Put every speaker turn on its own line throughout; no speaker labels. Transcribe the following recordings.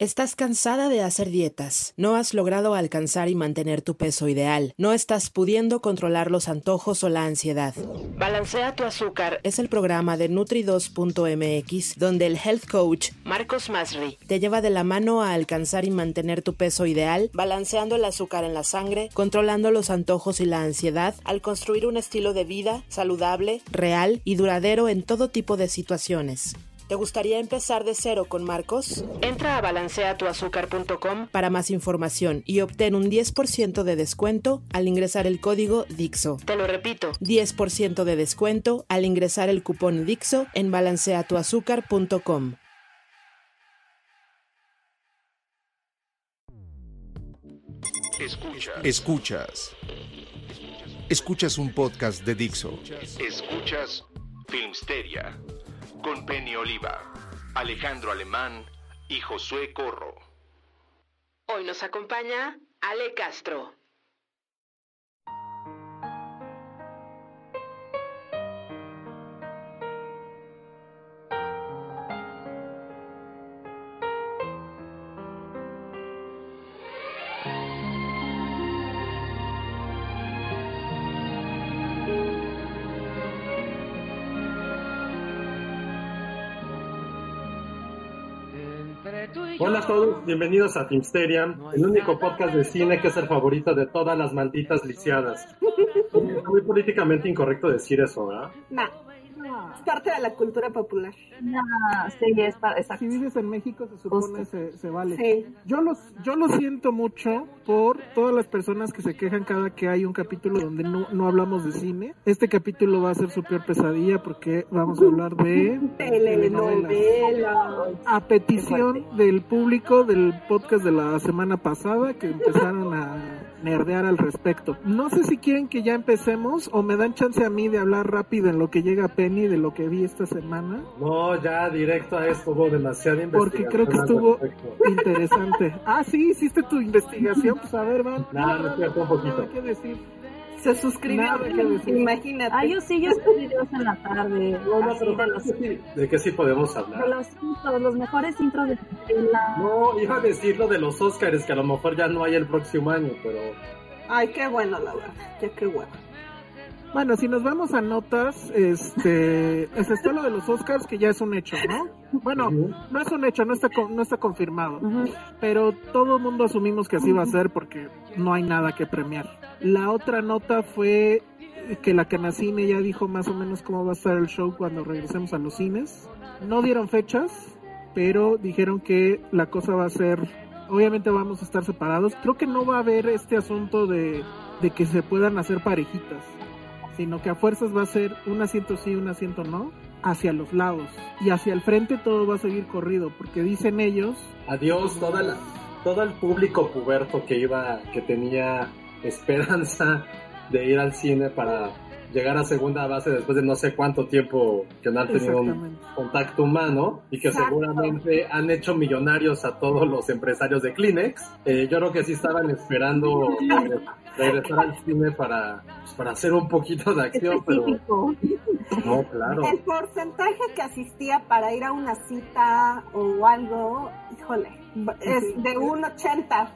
¿Estás cansada de hacer dietas? ¿No has logrado alcanzar y mantener tu peso ideal? ¿No estás pudiendo controlar los antojos o la ansiedad? Balancea tu azúcar es el programa de Nutri2.mx donde el health coach Marcos Masri te lleva de la mano a alcanzar y mantener tu peso ideal, balanceando el azúcar en la sangre, controlando los antojos y la ansiedad, al construir un estilo de vida saludable, real y duradero en todo tipo de situaciones. ¿Te gustaría empezar de cero con Marcos? Entra a balanceatuazúcar.com para más información y obtén un 10% de descuento al ingresar el código DIXO. Te lo repito, 10% de descuento al ingresar el cupón DIXO en balanceatuazúcar.com.
Escuchas. Escuchas. Escuchas un podcast de Dixo. Escuchas Filmsteria con Penny Oliva, Alejandro Alemán y Josué Corro.
Hoy nos acompaña Ale Castro.
Hola a todos, bienvenidos a Filmsteria, el único podcast de cine que es el favorito de todas las malditas lisiadas. Es muy políticamente incorrecto decir eso, ¿verdad?
No, es parte de la cultura popular.
No, sí, es para, exacto.
Si vives en México, se supone se, se vale.
Sí.
Yo, los, yo lo siento mucho por todas las personas que se quejan cada que hay un capítulo donde no, no hablamos de cine. Este capítulo va a ser su peor pesadilla porque vamos a hablar de
Telenovela.
A petición del público del podcast de la semana pasada que empezaron a nerdear al respecto. No sé si quieren que ya empecemos o me dan chance a mí de hablar rápido en lo que llega Penny de lo que vi esta semana.
No, ya directo a esto hubo demasiada
Porque
investigación.
creo que estuvo interesante. Ah, sí, hiciste tu investigación. Pues a ver, van.
No, no cierto, un poquito.
Nada que decir.
Se suscribió.
Nada que decir.
Imagínate.
Ah, yo sí, yo estoy videos en la tarde.
No, no,
así,
pero
de, los,
sí, ¿de qué sí podemos
de
hablar?
los intros, los mejores intros de la...
No, iba a decir lo de los Oscars, que a lo mejor ya no hay el próximo año, pero...
Ay, qué bueno, la verdad. Ya qué bueno.
Bueno, si nos vamos a notas, este, es esto lo de los Oscars que ya es un hecho, ¿no? Bueno, no es un hecho, no está con- no está confirmado, pero todo el mundo asumimos que así va a ser porque no hay nada que premiar. La otra nota fue que la Canacine ya dijo más o menos cómo va a estar el show cuando regresemos a los cines. No dieron fechas, pero dijeron que la cosa va a ser, obviamente vamos a estar separados. Creo que no va a haber este asunto de, de que se puedan hacer parejitas, sino que a fuerzas va a ser un asiento sí, un asiento no, hacia los lados. Y hacia el frente todo va a seguir corrido, porque dicen ellos
Adiós, toda la, todo el público puberto que iba, que tenía esperanza de ir al cine para llegar a segunda base después de no sé cuánto tiempo que no han tenido un contacto humano y que
Exacto.
seguramente han hecho millonarios a todos los empresarios de Kleenex. Eh, yo creo que sí estaban esperando regre- regresar al cine para, pues, para hacer un poquito de acción, pero no, claro.
El porcentaje que asistía para ir a una cita o algo, híjole, es de un 80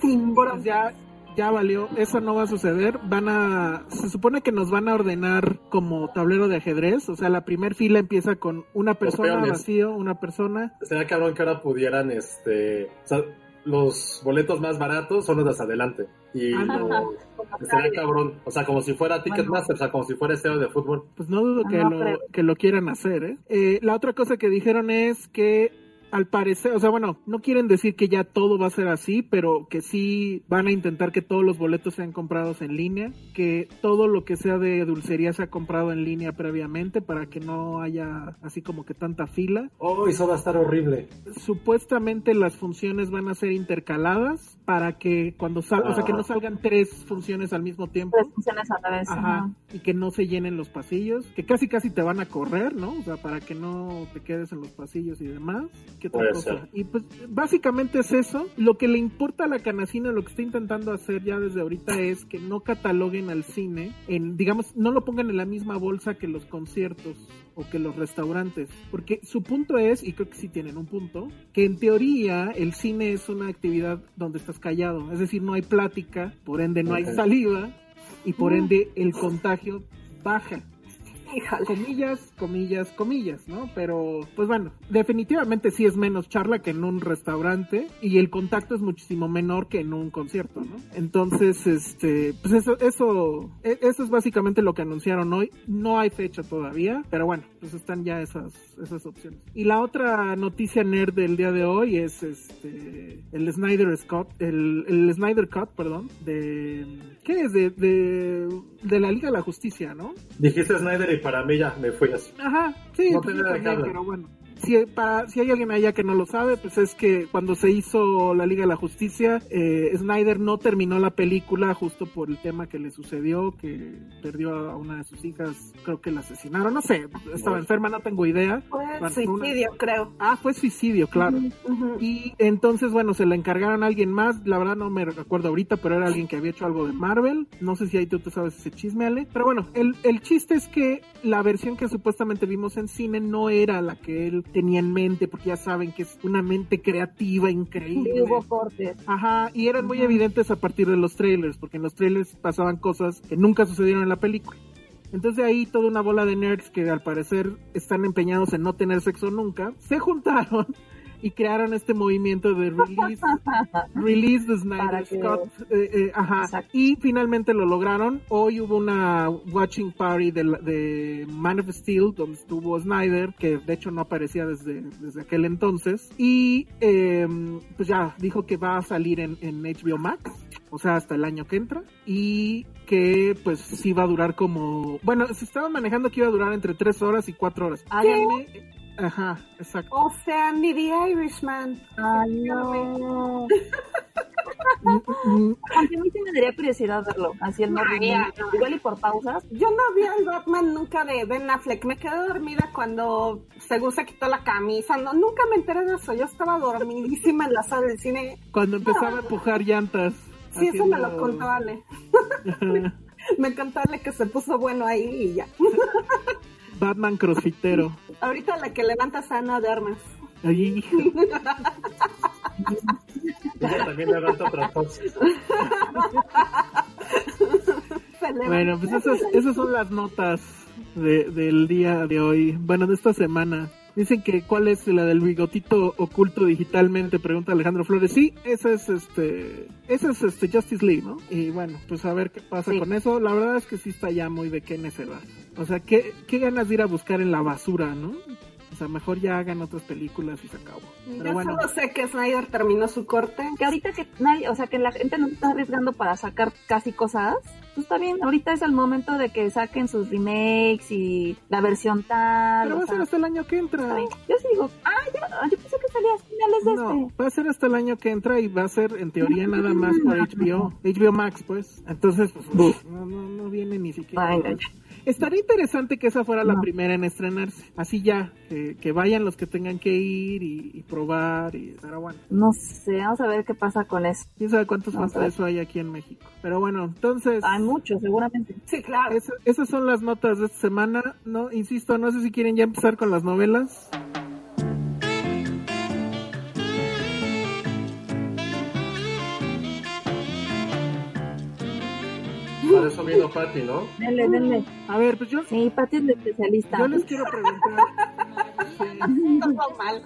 sin bronca.
ya, ya valió, eso no va a suceder. Van a, se supone que nos van a ordenar como tablero de ajedrez, o sea, la primer fila empieza con una persona vacío, una persona.
Sería cabrón que ahora pudieran, este, o sea, los boletos más baratos son los de adelante. Y
Ah,
lo- estaría cabrón, o sea, como si fuera Ticketmaster, o sea, como si fuera estadio de fútbol.
Pues no dudo que,
No,
lo,
pero-
que lo quieran hacer, ¿eh? Eh, La otra cosa que dijeron es que al parecer, o sea, bueno, no quieren decir que ya todo va a ser así, pero que sí van a intentar que todos los boletos sean comprados en línea, que todo lo que sea de dulcería sea comprado en línea previamente para que no haya así como que tanta fila.
Oh, eso va a estar horrible.
Supuestamente las funciones van a ser intercaladas para que cuando salga, o sea, que no salgan tres funciones al mismo tiempo.
Tres funciones a la vez.
Ajá,
ajá.
y que no se llenen los pasillos, que casi casi te van a correr, ¿no? O sea, para que no te quedes en los pasillos y demás. ¿Qué otra
Puede
cosa?
ser.
Y pues básicamente es eso. Lo que le importa a la canacina, lo que está intentando hacer ya desde ahorita es que no cataloguen al cine en, digamos, no lo pongan en la misma bolsa que los conciertos o que los restaurantes. Porque su punto es, y creo que sí tienen un punto, que en teoría el cine es una actividad donde estás callado. Es decir, no hay plática, por ende no hay saliva y por ende el contagio baja. Comillas, comillas, comillas, ¿no? Pero, pues bueno, definitivamente sí es menos charla que en un restaurante y el contacto es muchísimo menor que en un concierto, ¿no? Entonces, este, pues eso, eso, e- eso es básicamente lo que anunciaron hoy. No hay fecha todavía, pero bueno, pues están ya esas, esas opciones. Y la otra noticia nerd del día de hoy es este, el Snyder Scott, el, el Snyder Cut, perdón, de, ¿qué es? De, de, de la Liga de la Justicia, ¿no?
Dijiste Snyder para mí ya me fui así.
Ajá, sí,
No
pues
tenía qué
también,
hablar.
pero bueno. Si, para, si hay alguien allá que no lo sabe, pues es que cuando se hizo la Liga de la Justicia, eh, Snyder no terminó la película justo por el tema que le sucedió, que perdió a una de sus hijas, creo que la asesinaron, no sé, estaba enferma, no tengo idea.
Fue suicidio, creo.
Ah, fue suicidio, claro. Y entonces, bueno, se la encargaron a alguien más. La verdad no me recuerdo ahorita, pero era alguien que había hecho algo de Marvel. No sé si ahí tú te sabes ese chisme, Ale. Pero bueno, el, el chiste es que la versión que supuestamente vimos en cine no era la que él tenía en mente, porque ya saben que es una mente creativa, increíble.
Y hubo cortes.
Ajá, y eran muy evidentes a partir de los trailers, porque en los trailers pasaban cosas que nunca sucedieron en la película. Entonces ahí toda una bola de nerds que al parecer están empeñados en no tener sexo nunca, se juntaron y crearon este movimiento de release, release the Snyder
que-
Scott. eh, eh, ajá.
Exacto.
Y finalmente lo lograron. Hoy hubo una watching party de, de Man of Steel donde estuvo Snyder, que de hecho no aparecía desde, desde aquel entonces. Y eh, pues ya dijo que va a salir en, en HBO Max o sea, hasta el año que entra, y que pues sí va a durar como, bueno, se estaba manejando que iba a durar entre 3 horas y 4 horas. Háganme, ajá, exacto.
O sea, ni The Irishman.
Ay, no. Aunque a mí sí me daría curiosidad verlo. Así el no
ya.
Igual y por pausas.
Yo no vi al Batman nunca de Ben Affleck. Me quedé dormida cuando según se quitó la camisa. No, nunca me enteré de eso. Yo estaba dormidísima en la sala del cine.
Cuando empezaba a empujar llantas.
Sí, eso me lo
haciendo-
contó Ale. Me contó Ale que se puso bueno ahí y ya.
Batman crossfitero.
Ahorita la que levanta sana de armas.
Ahí,
Ella también levanta otras cosas.
Bueno, pues esas, esas son las notas de- del día de hoy. Bueno, de esta semana. Dicen que cuál es la del bigotito oculto digitalmente, pregunta Alejandro Flores. Sí, esa es este, esa es este Justice League, ¿no? Y bueno, pues a ver qué pasa
Sí.
con eso. La verdad es que sí está ya muy de qué necedad. O sea, qué, qué ganas de ir a buscar en la basura, ¿no? O sea, mejor ya hagan otras películas y se acabó. Pero
Yo
bueno,
solo sé que Snyder terminó su corte.
Que ahorita que nadie, o sea, que la gente no está arriesgando para sacar casi cosas, pues está bien. Ahorita es el momento de que saquen sus remakes y la versión tal.
pero va a ser hasta el año que entra.
Yo sí digo, ah, ya, yo pensé que salía a finales de
No,
este.
va a ser hasta el año que entra y va a ser en teoría nada más por HBO, HBO Max, pues. Entonces, pues, no, no, no viene ni siquiera.
Ay.
Estaría interesante que esa fuera la primera en estrenarse. Así ya, que, que vayan los que tengan que ir y, y probar. Y, pero bueno,
No sé, vamos a ver qué pasa con eso.
quién sabe cuántos
Vamos
más de eso hay aquí en México. Pero bueno, entonces,
Hay muchos, seguramente.
Sí, claro.
esa- esas son las notas de esta semana. No, insisto, no sé si quieren ya empezar con las novelas.
Para eso vino Patty, ¿no?
Denle, denle.
A ver, pues yo,
Sí, Pati es la especialista.
yo les quiero preguntar.
Todo mal.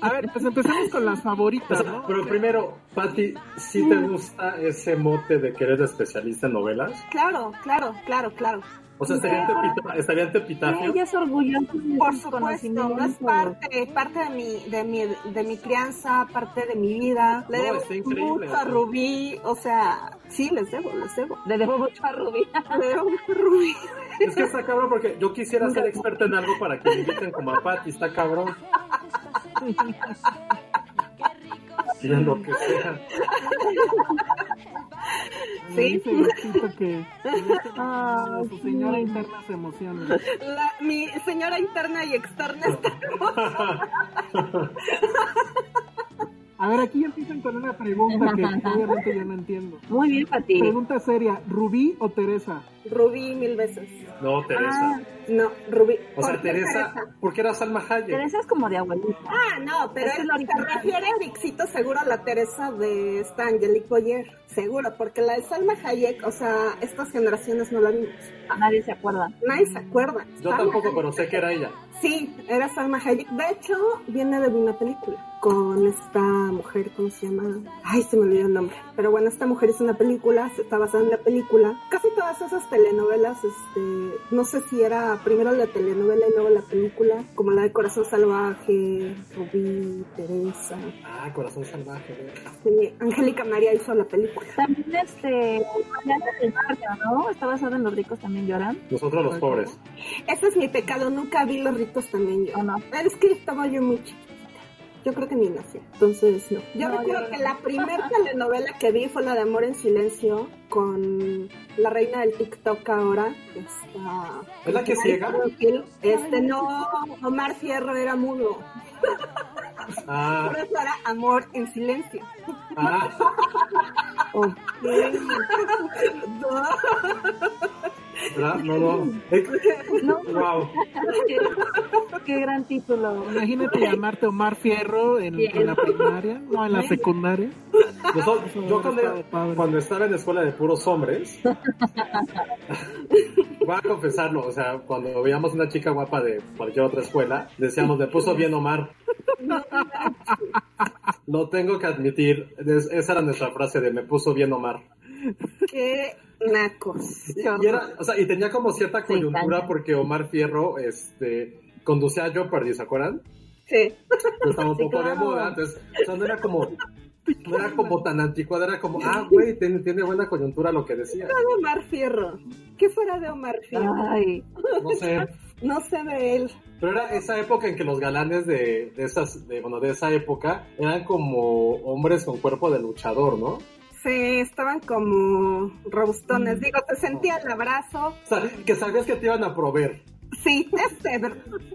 A ver, pues empecemos con las favoritas, ¿no?
pero primero, Patty, ¿sí te gusta ese mote de que eres especialista en novelas?
Claro, claro, claro, claro.
O sea, ¿estaría en tu, epita- estaría en tu epitafio?
Ella es orgullosa de
Por supuesto, es parte, parte de mi, de mi, de mi crianza, parte de mi vida. Le
No,
debo mucho
o sea.
a Rubí, o sea, sí, les debo, les debo.
Le debo mucho a Rubí.
Le debo mucho a Rubí.
Es que está cabrón porque yo quisiera ser experta en algo para que me inviten como a Patty, está cabrón. Y en lo que sea.
Sí.
que, deje
Ah,
su señora interna se emociona.
La, mi señora interna y externa está
A ver, aquí empiezan con una pregunta que obviamente yo no entiendo.
Muy bien, Pati.
Pregunta seria, ¿Rubí o Teresa?
Rubí mil veces.
No, Teresa.
No, Rubí.
O sea,
¿Por qué
Teresa, ¿por qué era Salma Hayek?
Teresa es como de abuelita.
Ah, no, pero él se refiere a Dixito seguro a la Teresa de esta Angelique Boyer. Seguro, porque la de Salma Hayek, o sea, estas generaciones no la vimos.
Nadie se acuerda.
Nadie se acuerda.
Yo
Salma
tampoco,
Hayek-
pero sé que era ella.
Sí, era Salma Hayek. De hecho, viene de una película con esta mujer, ¿cómo se llama? Ay, se me olvidó el nombre. Pero bueno, esta mujer hizo una película, se está basada en la película. Casi todas esas telenovelas, este, no sé si era primero la telenovela y luego la película, como la de Corazón Salvaje, Rubí, Teresa.
Ah, corazón salvaje.
Sí, Angélica María hizo la película.
También este, Mariana del Barrio, ¿no? Está basada en Los ricos también lloran.
Nosotros los pobres.
Ese es mi pecado, nunca vi Los ricos también yo.
¿O no?
Es que estaba yo muy chiquita. Yo creo que ni nací. Entonces, no. Yo
No,
recuerdo
yo-
que la primera telenovela que vi fue la de Amor en Silencio con la reina del TikTok ahora. Esta...
¿Es la que ciega?
Este no, Omar Fierro era mudo.
Ah,
Por eso era Amor en Silencio.
Ah. ¿Verdad? No, no.
No,
Wow.
qué, qué gran título.
Imagínate llamarte Omar Fierro en, en la primaria, no en la secundaria.
Nosotros- yo cuando, cuando estaba en la escuela de puros hombres, voy a confesarlo, o sea, cuando veíamos una chica guapa de cualquier otra escuela, decíamos, me puso bien Omar. Lo tengo que admitir, es- esa era nuestra frase de me puso bien Omar.
Qué nacos.
Y era, o sea, y tenía como cierta coyuntura porque Omar Fierro, este, conducía a Jeopardy, ¿se acuerdan?
Sí.
estaba un
Sí,
poco de
claro.
moda, entonces, o sea, no era como, no era como tan anticuada, era como, ah, güey, tiene, tiene buena coyuntura lo que decía.
de Omar Fierro? ¿Qué fuera de Omar Fierro?
Ay,
No sé,
No sé de él.
pero era esa época en que los galanes de, de esas, de, bueno, de esa época eran como hombres con cuerpo de luchador, ¿no?
Sí, estaban como robustones. Digo, te sentía el abrazo.
O sea, que sabías que te iban a proveer.
Sí, este,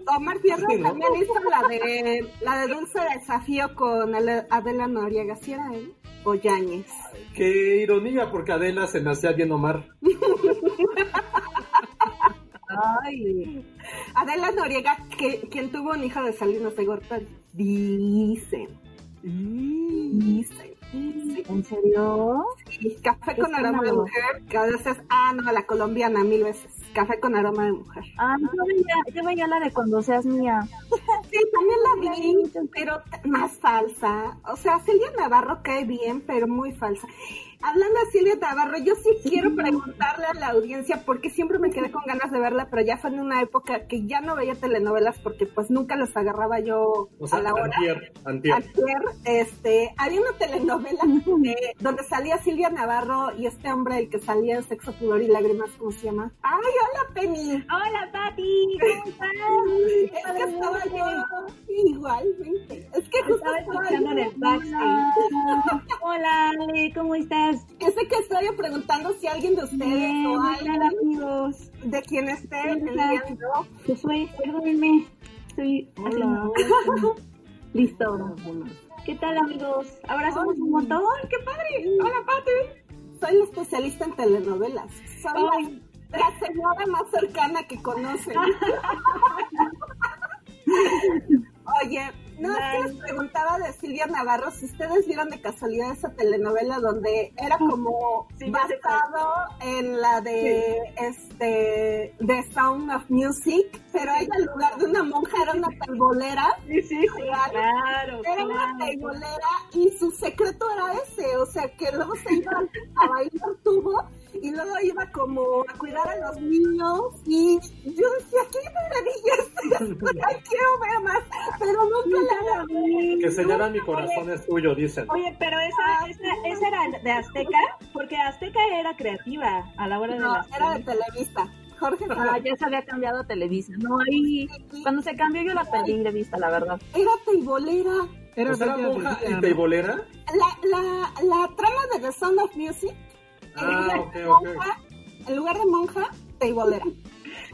Omar Fierro
Sí, ¿no?
también hizo la de, la de Dulce Desafío con Adela Noriega. ¿Sí era él? O Yáñez.
Qué ironía, porque Adela se me hacía bien Omar.
ay.
Adela Noriega, que, quien tuvo un hijo de Salinas de Gortari. Dicen, dicen.
¿En serio?
Y café con aroma de mujer, que a veces, ah, no, la colombiana, mil veces. Café con aroma de mujer.
Ah, yo veía, yo veía la de cuando seas mía.
Sí, también la vi, pero más falsa. O sea, Silvia Navarro cae bien, pero muy falsa. Hablando de Silvia Navarro, yo sí quiero preguntarle a la audiencia, porque siempre me quedé con ganas de verla, pero ya fue en una época que ya no veía telenovelas porque pues nunca las agarraba yo
O sea,
a la hora.
antier, antier.
Ayer, este, había una telenovela eh, donde salía Silvia Navarro y este hombre, el que salía en Sexo, Pudor y Lágrimas, ¿cómo se llama? ¡Ay, hola, Penny!
Hola, Pati, ¿cómo estás?
Es que estaba yo igualmente. Es que justo
Estaba escuchando en el backstage. Hola, Ale, ¿cómo estás?
Yo sé que estoy preguntando si alguien de ustedes
Bien,
o
hola,
alguien
amigos.
de quien esté
Hola.
viendo.
Perdónenme. Estoy. Listo. ¿Qué tal, amigos? Ahora somos un montón. ¡Qué padre!
Hola, Pati. Soy la especialista en telenovelas. Soy
Ay.
la, la señora más cercana que conocen. Oye, no, es que les preguntaba de Silvia Navarro si ustedes vieron de casualidad esa telenovela donde era como
Sí,
basado en la de este The Sound of Music, pero ella en lugar de una monja era una teibolera.
Sí, sí, claro,
Era una teibolera y su secreto era ese, o sea que luego se iba a bailar tubo y luego iba como a cuidar a los niños y yo decía, qué maravilla es esto, ay, quiero ver más, pero nunca la vi.
Que se llama Mi corazón es tuyo, dicen.
Oye, pero esa, esa, esa era de Azteca, porque Azteca era creativa a la hora de
No,
las
era de Televisa. Jorge
Ah, ya se había cambiado a Televisa. No, ahí, cuando se cambió yo la perdí de vista, la verdad.
Era teibolera.
Era
Pues era monja y teibolera.
La, la, la trama de The Sound of Music,
Ah,
lugar
ok,
de
ok.
monja, en lugar de monja, teibolera.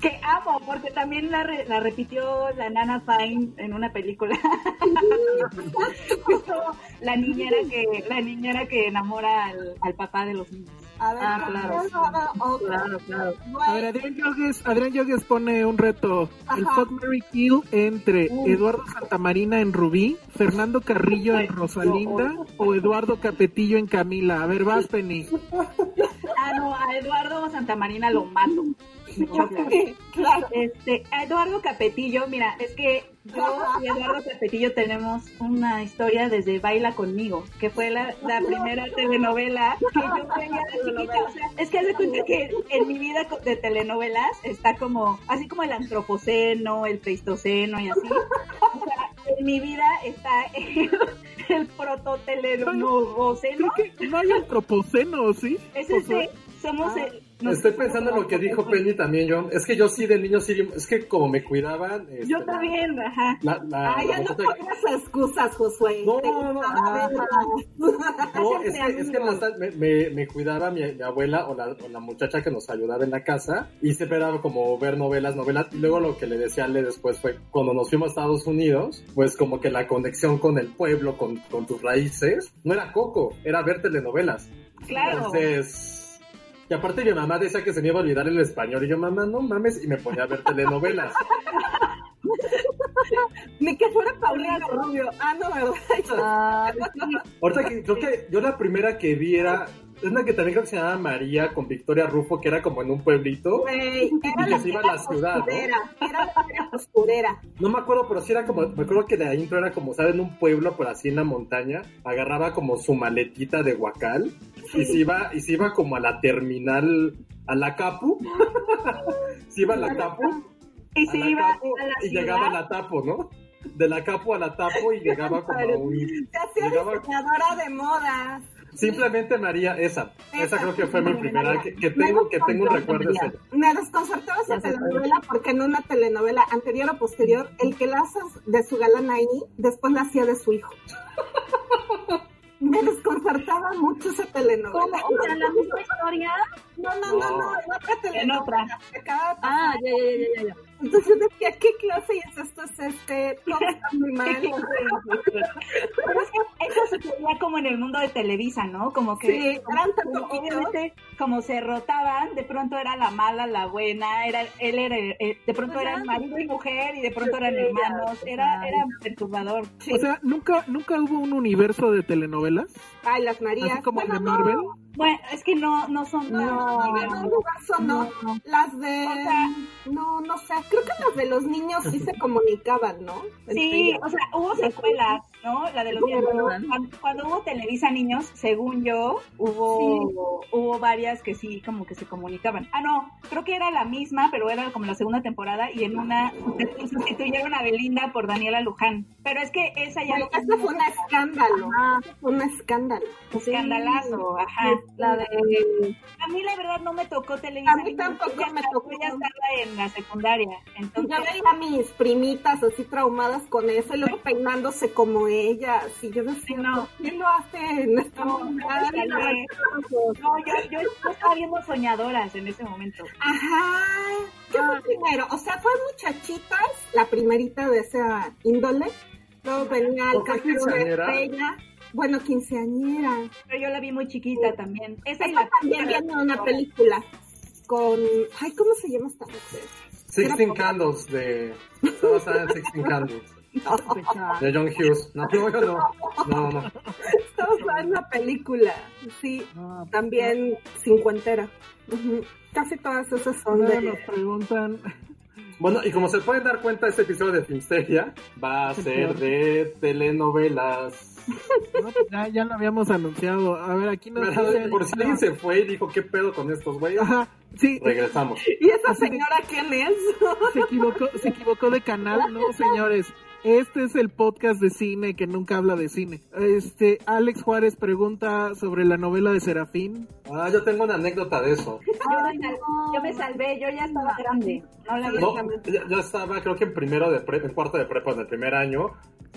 Que amo, porque también la, re- la repitió la Nana Fine en una película. Justo la niñera que la niñera que enamora al, al papá de los niños.
A ver,
Ah, claro.
claro.
Claro, claro.
A ver, Adrián Yogues, Adrián Yogues pone un reto. El. Fuck Mary Kill entre Eduardo Santamarina en Rubí, Fernando Carrillo en Rosalinda o Eduardo Capetillo en Camila. A ver, vas, Penny.
Ah, no, a Eduardo Santamarina lo mato.
Claro.
Este, Eduardo Capetillo, mira, es que yo y Eduardo Capetillo tenemos una historia desde Baila conmigo, que fue la, la primera telenovela que yo veía de chiquita. O sea, es que haz de cuenta que en mi vida de telenovelas está como, así como el antropoceno, el pleistoceno y así. O sea, en mi vida está el, el prototelenoceno.
Creo que no hay antropoceno, ¿sí?
Es este, somos... eh,
Estoy pensando en lo que dijo Penny también, yo. Es que yo sí de niño sí, es que como me cuidaban. este,
Yo
la-
también, ajá.
La, la,
Ay,
la
ya no pongas excusas, Josué.
No, no, no, ah. es que, es que me, me, me cuidaba mi, mi abuela o la, o la muchacha que nos ayudaba en la casa y siempre era como ver novelas, novelas. Y luego lo que le decía a Ale después fue cuando nos fuimos a Estados Unidos, pues como que la conexión con el pueblo, con, con tus raíces, no era coco, era ver telenovelas.
Claro.
Entonces, y aparte mi mamá decía que se me iba a olvidar el español y yo, mamá, no mames, y me ponía a ver telenovelas.
Ni que fuera Paulina Rubio. Ah, no, ¿verdad?
Ah.
Ahorita que creo que yo la primera que vi era, es una que también creo que se llamaba María con Victoria Rufo, que era como en un pueblito.
Güey, era
Y
la
que se iba a la ciudad, ¿no?
Era la era costurera.
No me acuerdo, pero sí era como, me acuerdo que la intro era como, ¿saben? Un pueblo por así en la montaña, agarraba como su maletita de guacal y se iba, y se iba como a la terminal, a la Capu. se iba a la Capu,
Y
a
se iba a la
y
ciudad.
llegaba a la Tapo, ¿no? De la Capu a la Tapo y llegaba como a un...
Se hacía diseñadora de modas.
Simplemente María, esa. Esa
Esa.
creo que fue mi primera, que, tengo, que tengo un recuerdo.
Me desconcertaba esa telenovela porque en una telenovela anterior o posterior, el que la hace de su galán ahí, después la hacía de su hijo. Me desconcertaba mucho esa telenovela.
¿Cómo? O sea, la misma historia.
No, no, no, no, en otra telenovela.
otra.
de pasar.
Ah, ya, ya, ya, ya, ya.
Entonces yo decía, ¿qué clase es esto? Es este, todo está muy mal.
Pero es que eso se veía como en el mundo de Televisa, ¿no? Como que
Sí, eran tan
como, obviamente, como se rotaban, de pronto era la mala, la buena, era él era eh, de pronto
Pues
eran marido y mujer y de pronto eran hermanos, era era perturbador.
O sea, ¿nunca, nunca hubo un universo de telenovelas,
Ay, las Marías.
así como el de Marvel.
No,
Bueno, es que no no son
no, no, no, no, universo no. Las de...
O sea-
no, no sé. Creo que las de los niños sí se comunicaban, ¿no?
Sí, o sea, hubo secuelas, ¿no? La de los niños. Cuando, hubo Televisa Niños, según yo, hubo, hubo varias que sí, como que se comunicaban. Ah, no, creo que era la misma, pero era como la segunda temporada y en una sustituyeron a Belinda por Daniela Luján. Pero es que esa ya
Bueno, este fue un escándalo.
Ah,
Este fue un escándalo.
escandalazo, ajá.
La de...
A mí la verdad no me tocó Televisa
A mí tampoco me tocó.
Yo ya estaba en la secundaria, entonces...
Yo veía a mis primitas así traumadas con eso y luego peinándose como ella. Así yo decía,
Sí, no.
¿quién lo hace
No,
montada?
tal vez. No, yo, yo, yo estaba viendo soñadoras en ese momento.
Ajá. ¿Qué fue primero? O sea, fue muchachitas, la primerita de esa índole. Luego venía el
¿O fue
castillo de estrella. Bueno, quinceañera.
Pero yo la vi muy chiquita también. Esa y la
también viene una película con... Ay, ¿cómo se llama esta mujer?
Sixteen Candles de... Está basada en Sixteen Candles. De John Hughes. No, no, no. No, no.
Estamos en una película, sí,
Ah,
también cincuentera. Casi todas esas son de...
nos preguntan,
Bueno, y como se pueden dar cuenta, este episodio de Filmsteria va a ser de telenovelas.
no, pues ya, ya lo habíamos anunciado. A ver, aquí nos
Pero, por si alguien se fue y dijo, ¿qué pedo con estos güeyes?
Ajá, sí,
Regresamos.
¿Y esa señora quién es?
se equivocó, se equivocó de canal, no señores. Este es el podcast de cine que nunca habla de cine. Este, Alex Juárez pregunta sobre la novela de Serafín.
Ah, yo tengo una anécdota de eso.
Yo me, sal- yo me salvé, yo ya estaba grande. No la vi.
No, yo, yo estaba, creo que en primero de prepa, en cuarto de prepa, en el primer año,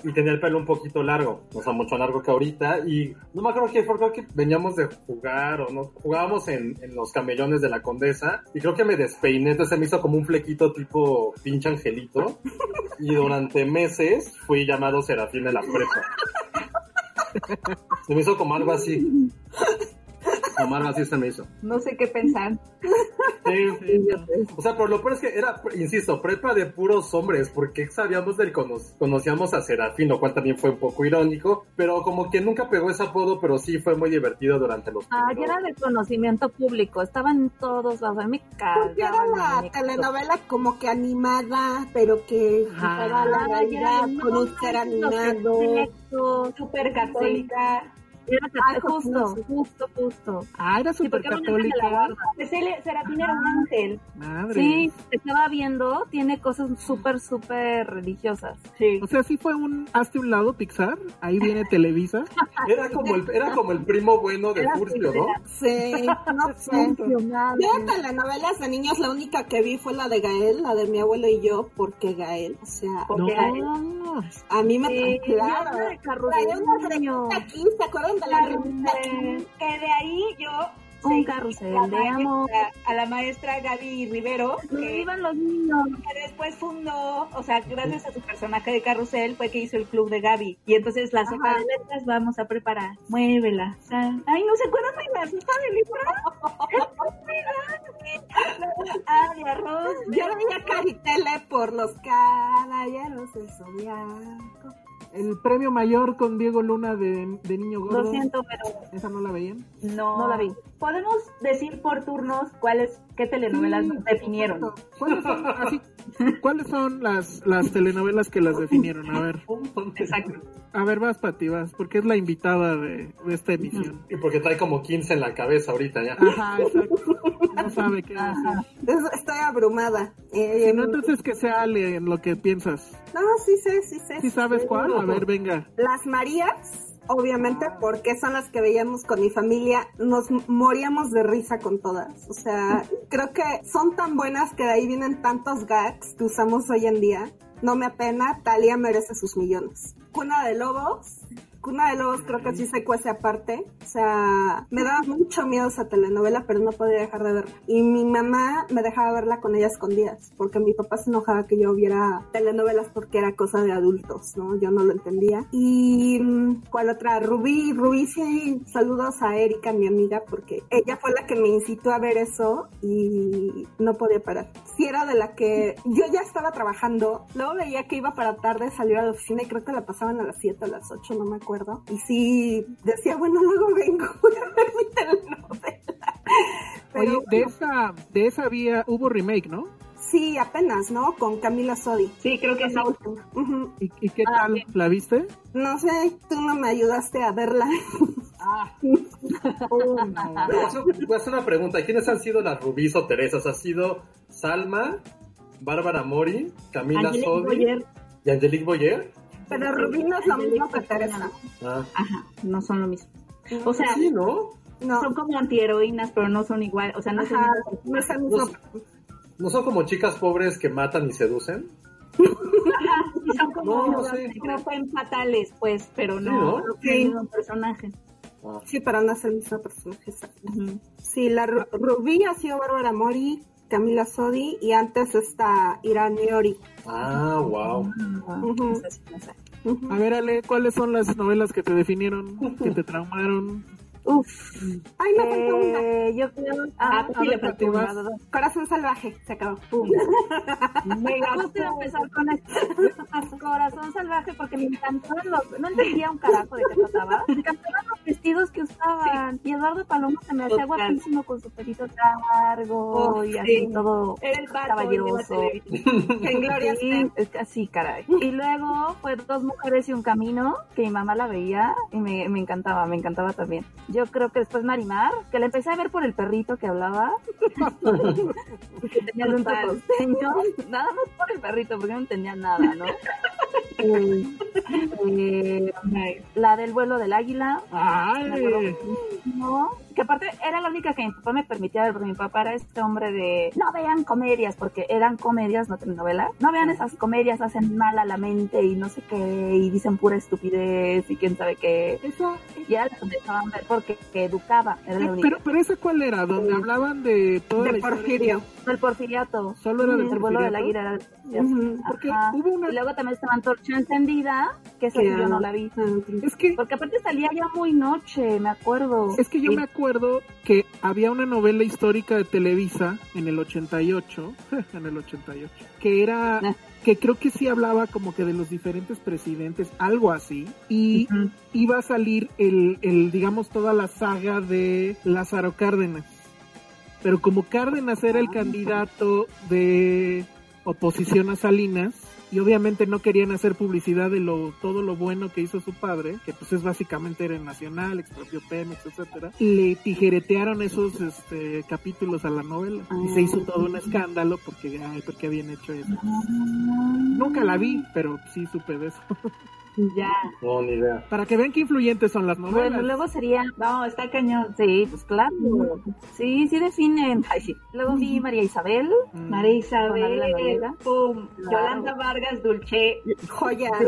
y tenía el pelo un poquito largo, o sea, mucho largo que ahorita, y no me acuerdo qué fue, creo que veníamos de jugar, o no, jugábamos en, en los camellones de la condesa, y creo que me despeiné, entonces me hizo como un flequito tipo pinche angelito, y durante meses fui llamado Serafín de la prepa. Se me hizo como algo así. Así se me hizo.
No sé qué pensar.
Sí. O sea, por lo peor es que era, insisto, prepa de puros hombres, porque sabíamos del cono- conocíamos a Serafín, lo cual también fue un poco irónico, pero como que nunca pegó ese apodo, pero sí fue muy divertido durante los
Ah,
primeros-
era de conocimiento público, estaban todos lados, a mí me
Porque era la telenovela como que animada, pero que la
Ah, ya,
realidad
no,
con un ser animado.
Súper católica.
Era
Ay,
justo,
sí.
justo, justo.
Ah, era
Sí,
súper
la
católica.
Serafín era un ángel.
Madre.
Sí, estaba viendo, tiene cosas súper, súper religiosas.
Sí.
O sea, sí fue un hazte un lado Pixar, ahí viene Televisa.
Era como el, era como el primo bueno de
Era
Furcio, ¿no?
Sí, no sé. Yo de telenovelas de niños la única que vi fue la de Gael, la de mi abuelo y yo, porque Gael, o sea,
Porque
No,
a mí me
Sí,
claro.
yo de carro
Traía
de
una ¿se acuerdan la revista?
Que de ahí yo
Un carrusel de amor.
A la maestra Gaby Rivero, que,
¡Vivan los niños!
que después fundó, o sea, gracias a su personaje de carrusel fue que hizo el club de Gaby. Y entonces la sopa
Ajá.
de letras vamos a preparar. Muévela. sal. Ay, ¿no se acuerdan de la sopa de letras? ah, de arroz.
Yo veía Caritele por los caballeros del zodiaco.
El premio mayor con Diego Luna de, de Niño Gordo.
Lo siento, pero
¿Esa no la veían?
no,
No la vi.
Podemos decir por turnos cuáles, qué telenovelas
Sí,
definieron.
¿Cuáles son, así, ¿cuáles son las, las telenovelas que las definieron? A ver,
Exacto.
a ver, vas, Pati, vas, porque es la invitada de, de esta emisión.
Y porque trae como 15 en la cabeza ahorita ya.
Ajá, exacto. No sabe qué
Estoy abrumada. Eh,
Si no, entonces que sea Ale en lo que piensas.
no, sí sé, sí sé.
¿Sí sabes cuál? A ver, venga.
Las Marías, obviamente, porque son las que veíamos con mi familia, nos moríamos de risa con todas. O sea, creo que son tan buenas que de ahí vienen tantos gags que usamos hoy en día. No me apena, Talia merece sus millones. Cuna de Lobos. Cuna de Lobos creo que sí se cuece aparte. O sea, me daba mucho miedo esa telenovela, pero no podía dejar de verla. Y mi mamá me dejaba verla con ella escondidas, porque mi papá se enojaba que yo viera telenovelas porque era cosa de adultos, ¿no? Yo no lo entendía. Y mm, ¿cuál otra? Rubí, Rubí sí, saludos a Erika, mi amiga, porque ella fue la que me incitó a ver eso y no podía parar. Sí era de la que yo ya estaba trabajando, luego veía que iba para tarde, salir a la oficina y creo que la pasaban a las 7 o a las 8, no me acuerdo. Y sí, decía, bueno, luego vengo a ver mi telenovela. Pero
Oye, de esa, de esa vía hubo remake, ¿no?
sí, apenas, ¿no? Con Camila Sodi.
Sí, creo que sí.
La última. Ujú.
¿Y, y qué
Ah,
tal?
bien.
¿La viste?
No sé, tú no me ayudaste a verla.
Oh, no.
Voy a hacer- voy a hacer una pregunta. ¿Quiénes han sido las Rubís o Teresas? ¿Ha sido Salma, Bárbara Mori, Camila
Angelique
Sodi
Boyer.
y Angelique Boyer?
Pero Rubí no es lo mismo que Teresa.
Ah,
Ajá, no son lo mismo. O sea,
sí, ¿no?
No,
son como antiheroínas, pero no son igual. O sea, no
ajá,
mismo
no es el
No,
mismo.
¿No son como chicas pobres que matan y seducen?
Ajá, y son como
No, no sé.
no fueron fatales, pues, pero no,
Sí, ¿no?
no
Sí.
son el mismo personaje.
Ah,
Sí, pero no es el mismo personaje. Sí, la Ru- Rubí ha sido Bárbara Mori, Camila Sodi y antes está Irán Miori.
Ah, wow.
A ver, Ale, ¿cuáles son las novelas que te definieron, que te traumaron?
Uf.
Ay, me faltó una.
Eh, yo creo.
Ah, pues sí, le faltó una.
Ah, Corazón salvaje, se acabó. Pum.
Mega
Justo iba a empezar con esto. Corazón salvaje porque me encantaban los. No entendía un carajo de qué trataba. Me encantaban los vestidos que usaban. Y Eduardo Palomo se me hacía guapísimo con su pelito largo
Oh,
y
sí.
así todo
Era el
caballeroso.
En gloria
Sí, es así, caray. Y luego fue Dos Mujeres y un Camino, que mi mamá la veía y me, me encantaba, me encantaba también. Yo creo que después Marimar, que la empecé a ver por el perrito que hablaba, que tenía un costeño, nada más por el perrito, porque no entendía nada, ¿no? Eh, eh, la del vuelo del águila,
Ay.
Que aparte era la única que mi papá me permitía ver, porque mi papá era este hombre de no vean comedias, porque eran comedias, no telenovelas. No vean esas comedias, hacen mal a la mente y no sé qué, y dicen pura estupidez y quién sabe qué.
eso,
Ya las empezaban a ver porque que educaba, era la única.
pero, pero esa cuál era, donde hablaban de toda la
De? Porfirio.
El porfiriato.
Solo era del
El vuelo del
Porfiriato?
águila era del porfiriato.
Porque hubo una-
Y luego también estaba Antorcha Encendida, que esa
Que-
yo no la vi.
Ah,
Es que
Porque aparte salía ya muy noche, me acuerdo.
Es que yo
Y-
me acuerdo que había una novela histórica de Televisa en el 88, en el 88, que era,
Ah.
que creo que sí hablaba como que de los diferentes presidentes, algo así, y iba a salir el, el, digamos, toda la saga de Lázaro Cárdenas. Pero como Cárdenas era el
Ah.
candidato de oposición a Salinas, y obviamente no querían hacer publicidad de lo todo lo bueno que hizo su padre, que pues es básicamente era nacional, expropió Pemex, etcétera. Le tijeretearon esos este, capítulos a la novela y se hizo todo un escándalo porque ay, porque habían hecho eso. Nunca la vi, pero sí supe de eso.
Ya.
No, ni idea.
Para que vean qué influyentes son las novelas.
Bueno, luego sería
No, está cañón.
Sí, pues claro. Sí, sí definen. Ay, sí. Luego vi María Isabel.
Mm.
María Isabel, pum,
Claro.
Yolanda Vargas Dulce,
Joya.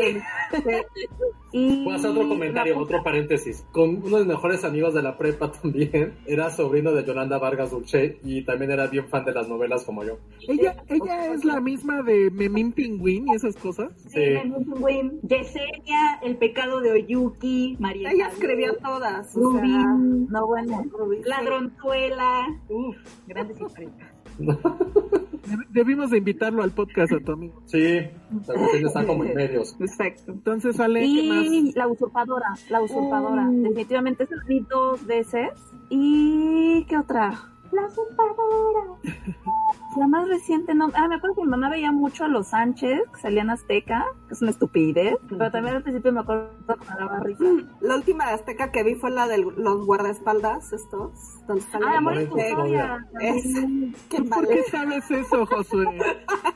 Y...
Voy a hacer otro comentario, otro paréntesis. Con uno de mis mejores amigos de la prepa también, era sobrino de Yolanda Vargas Dulce y también era bien fan de las novelas como yo.
Ella, ella es la misma de Memín Pingüín y esas cosas.
Sí.
Win, Yesenia, El pecado de Oyuki, María
Ella escribió todas. o sea,
Rubín. No, bueno.
Rubí, sí.
Ladronzuela, uf, grandes historias.
Deb- Debimos de invitarlo al podcast a tu amigo.
Sí, también está como en medios.
Exacto.
Entonces sale ¿qué más?
Y la usurpadora, la usurpadora.
Mm.
Definitivamente la vi dos veces. ¿Y qué otra? La usurpadora. La más reciente, no. Ah, me acuerdo que mi mamá veía mucho a los Sánchez, que salían Azteca, que es una estupidez. Pero también al principio me acuerdo que me daba risa.
La última de azteca que vi fue la de los guardaespaldas estos. Donde
Ah, Amor y Custodia.
Es, qué
¿Por
mal.
qué sabes eso, Josué?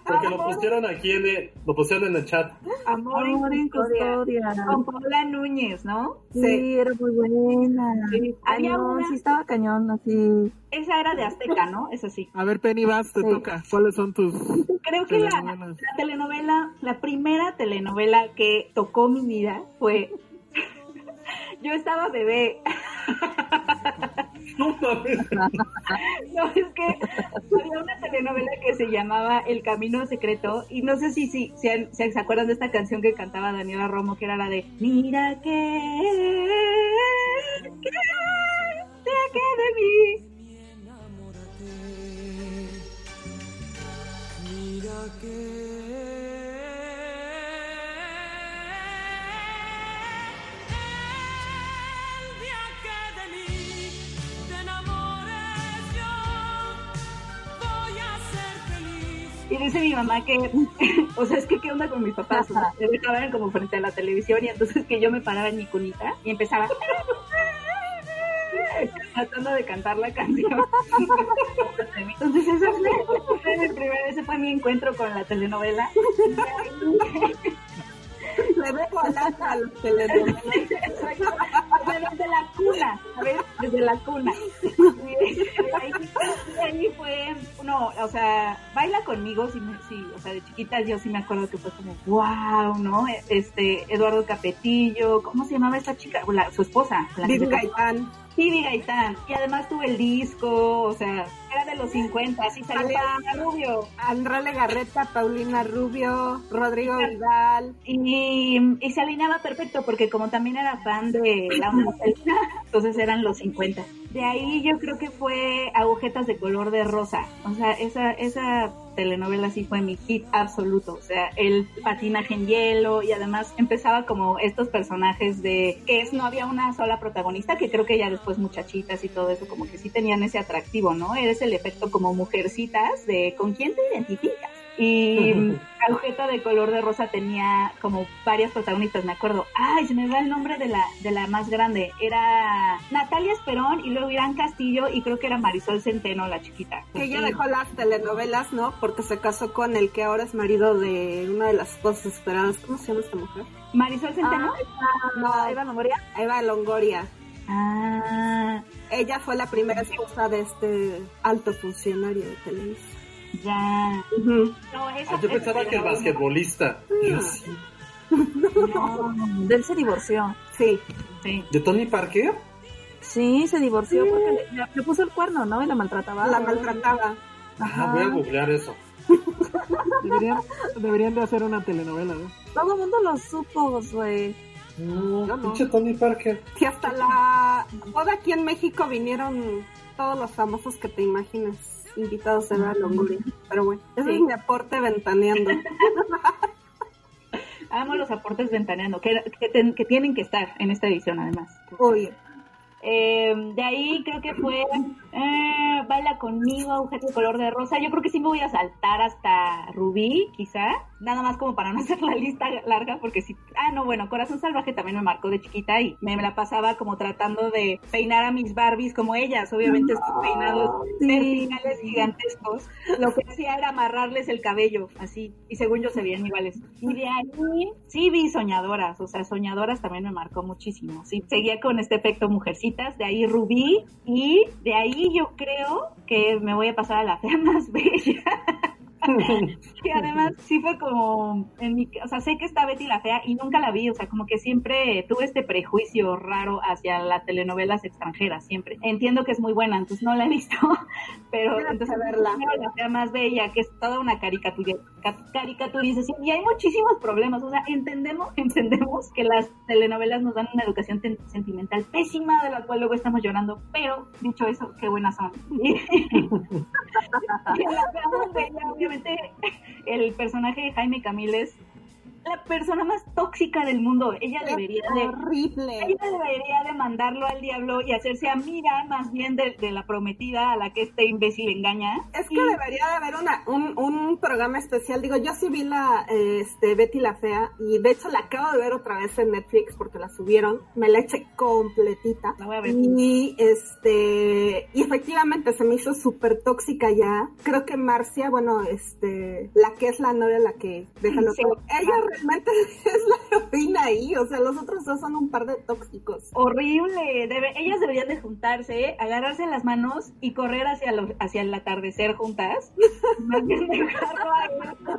Porque lo pusieron aquí en el, lo pusieron en el chat.
Amor,
Amor
en custodia. Con Paula Núñez, ¿no?
Sí, era muy buena.
Sí, había una-
sí estaba cañón, así.
Esa era de Azteca, ¿no? Eso sí.
A ver, Penny, vas, te
Sí.
Toca. ¿Cuáles son tus
Creo que la, telenovela, la primera telenovela que tocó mi vida fue. Yo estaba bebé.
No
es que había una telenovela que se llamaba El Camino Secreto y no sé si, si, si, se acuerdan de esta canción que cantaba Daniela Romo, que era la de Mira que, que de mí. Y dice mi mamá que, o sea, es que qué onda con mis papás, o sea, como frente a la televisión y entonces que yo me paraba en mi cunita y empezaba tratando de cantar la canción. Entonces ese fue, mi primer- ese fue mi encuentro con la telenovela.
Le dejo al alma a los telenovelas.
Desde la cuna, ¿sabes? Desde la cuna. Y, ahí- ahí fue, no, o sea, baila conmigo, sí, me- sí, o sea, de chiquitas yo sí me acuerdo que fue como, wow, ¿no? Este, Eduardo Capetillo, ¿cómo se llamaba esta chica? La- su esposa. la
Vivi. Gaitán.
Vivi Gaitán. Y además tuve el disco, o sea, era de los 50, así salió Paulina Rubio.
Andrea Legarreta, Paulina Rubio, Rodrigo Vidal.
Y, y se alineaba perfecto porque como también era fan de la celta, entonces eran los 50. De ahí yo creo que fue Agujetas de color de rosa. O sea, esa, esa telenovela sí fue mi hit absoluto. O sea, el patinaje en hielo y además empezaba como estos personajes de que es, no había una sola protagonista, que creo que ya después muchachitas y todo eso como que sí tenían ese atractivo, ¿no? Eres el efecto como mujercitas de con quién te identificas. Y Agujeta de color de rosa tenía como varias protagonistas, me acuerdo. Ay, se me va el nombre de la, de la más grande. Era Natalia Esperón y luego Irán Castillo y creo que era Marisol Centeno, la chiquita.
Que ella dejó las telenovelas, ¿no? Porque se casó con el que ahora es marido de una de las esposas esperadas. ¿Cómo se llama esta mujer?
Marisol Centeno.
No,
Eva Longoria.
Eva Longoria.
Ah,
Ella fue la primera esposa de este alto funcionario de Televisa.
Ya. No,
Ah, yo pensaba que el basquetbolista. Yo sí.
No, de él se divorció.
Sí.
Sí.
¿De Tony Parker?
Sí, se divorció porque le, le puso el cuerno, ¿no? Y la maltrataba.
La maltrataba.
Ajá, voy a googlear eso.
Deberían, deberían de hacer una telenovela, ¿no?
Todo el mundo lo supo, güey.
No,
no.
pinche Tony Parker.
Y hasta la boda aquí en México vinieron todos los famosos que te imaginas invitados de Eva Longoria. Pero bueno, ese
Sí.
es mi aporte ventaneando.
Amo los aportes ventaneando, que, que, ten- que tienen que estar en esta edición además.
Uy,
Eh, de ahí creo que fue eh, Baila conmigo, Agujeta de color de rosa. Yo creo que sí me voy a saltar hasta Rubí, quizá. Nada más como para no hacer la lista larga, porque sí. Ah, no, bueno, Corazón Salvaje también me marcó de chiquita y me, me la pasaba como tratando de peinar a mis Barbies como ellas. Obviamente, estos peinados verticales gigantescos. Lo que hacía era amarrarles el cabello, así. Y según yo se veían iguales. Y de ahí sí vi soñadoras, o sea, soñadoras también me marcó muchísimo. Sí, seguía con este efecto mujercitas, de ahí Rubí, y de ahí yo creo que me voy a pasar a la fea más bella. y además sí fue como en mi, o sea, sé que está Betty la fea y nunca la vi, o sea, como que siempre tuve este prejuicio raro hacia las telenovelas extranjeras, siempre. Entiendo que es muy buena, entonces no la he visto, pero entonces
verla.
la fea más bella, que es toda una caricatura, ca- caricaturización y hay muchísimos problemas, o sea, entendemos, entendemos que las telenovelas nos dan una educación sentimental pésima de la cual luego estamos llorando, pero dicho eso, qué buenas son. Y en la fea más bella, obviamente, el personaje de Jaime Camil es la persona más tóxica del mundo. Ella debería de
horrible.
ella debería de mandarlo al diablo y hacerse amiga más bien de, de la prometida a la que este imbécil engaña.
Es que debería de haber una, un, un programa especial. Digo, yo sí vi la eh, este, Betty la Fea y de hecho la acabo de ver otra vez en Netflix porque la subieron. Me la eché completita.
La voy a ver.
Y este y efectivamente se me hizo súper tóxica ya. Creo que Marcia, bueno, este, la que es la novia, la que deja
Sí.
ella realmente es la heroína ahí. O sea, los otros dos son un par de tóxicos.
Horrible. Debe- ellas deberían de juntarse, agarrarse las manos y correr hacia, lo- hacia el atardecer juntas. Más bien dejarlo ahí.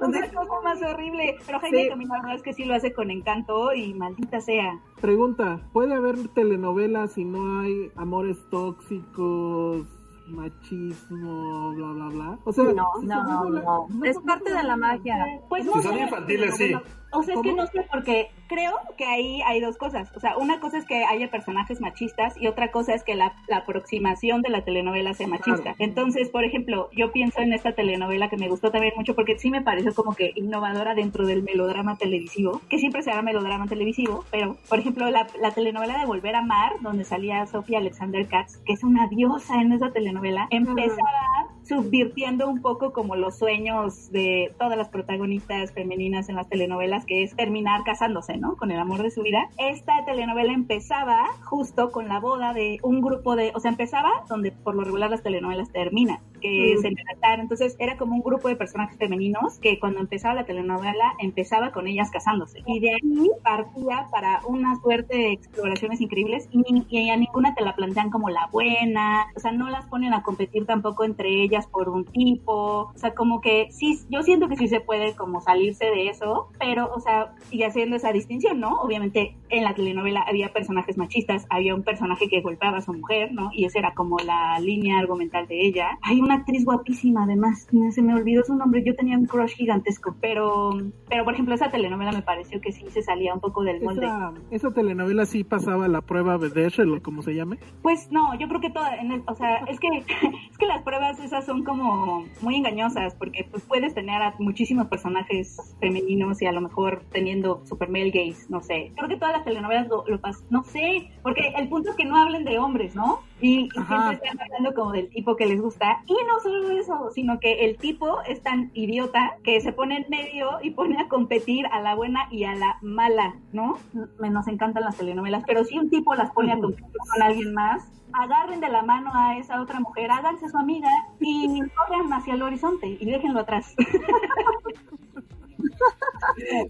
Una cosa más horrible. Pero Jaime
Sí.
Camil, la verdad es que sí lo hace con encanto y maldita sea.
Pregunta, ¿puede haber telenovelas si no hay amores tóxicos, machismo, bla, bla, bla? O sea,
No,
si
no, no, no. Es parte de la magia.
Pues
Si
no
son
sé,
infantiles, sí.
O sea, es que no sé, porque creo que ahí hay dos cosas. O sea, una cosa es que haya personajes machistas y otra cosa es que la, la aproximación de la telenovela sea machista.
Claro.
Entonces, por ejemplo, yo pienso en esta telenovela que me gustó también mucho porque sí me pareció como que innovadora dentro del melodrama televisivo, que siempre será melodrama televisivo, pero, por ejemplo, la, la telenovela de Volver a Amar, donde salía Sofía Alexander Katz, que es una diosa en esa telenovela, empezaba subvirtiendo un poco como los sueños de todas las protagonistas femeninas en las telenovelas, que es terminar casándose, ¿no? Con el amor de su vida. Esta telenovela empezaba justo con la boda de un grupo de, o sea, empezaba donde por lo regular las telenovelas terminan, que
Mm.
se embarazaron. Entonces era como un grupo de personajes femeninos que cuando empezaba la telenovela empezaba con ellas casándose. Y de ahí partía para una suerte de exploraciones increíbles y, ni- y a ninguna te la plantean como la buena. O sea, no las ponen a competir tampoco entre ellas por un tipo. O sea, como que sí, yo siento que sí se puede como salirse de eso, pero, o sea, sigue haciendo esa distinción, ¿no? Obviamente en la telenovela había personajes machistas, había un personaje que golpeaba a su mujer, ¿no? Y esa era como la línea argumental de ella. Hay una actriz guapísima, además, se me olvidó su nombre, yo tenía un crush gigantesco, pero, pero por ejemplo, esa telenovela me pareció que sí se salía un poco del molde.
Esa, esa telenovela sí pasaba la prueba Vedeshel o como se llame.
Pues no, yo creo que toda, en el- o sea, es que es que las pruebas esas son como muy engañosas porque pues puedes tener a muchísimos personajes femeninos y a lo mejor teniendo super male gays, no sé. Creo que todas las telenovelas lo, lo pas- no sé, porque el punto es que no hablen de hombres, ¿no? Y, y siempre están hablando como del tipo que les gusta. Y no solo eso, sino que el tipo es tan idiota que se pone en medio y pone a competir a la buena y a la mala, ¿no? Me nos encantan las telenovelas, pero si un tipo las pone a competir con alguien más, agarren de la mano a esa otra mujer, háganse su amiga y corran hacia el horizonte y déjenlo atrás.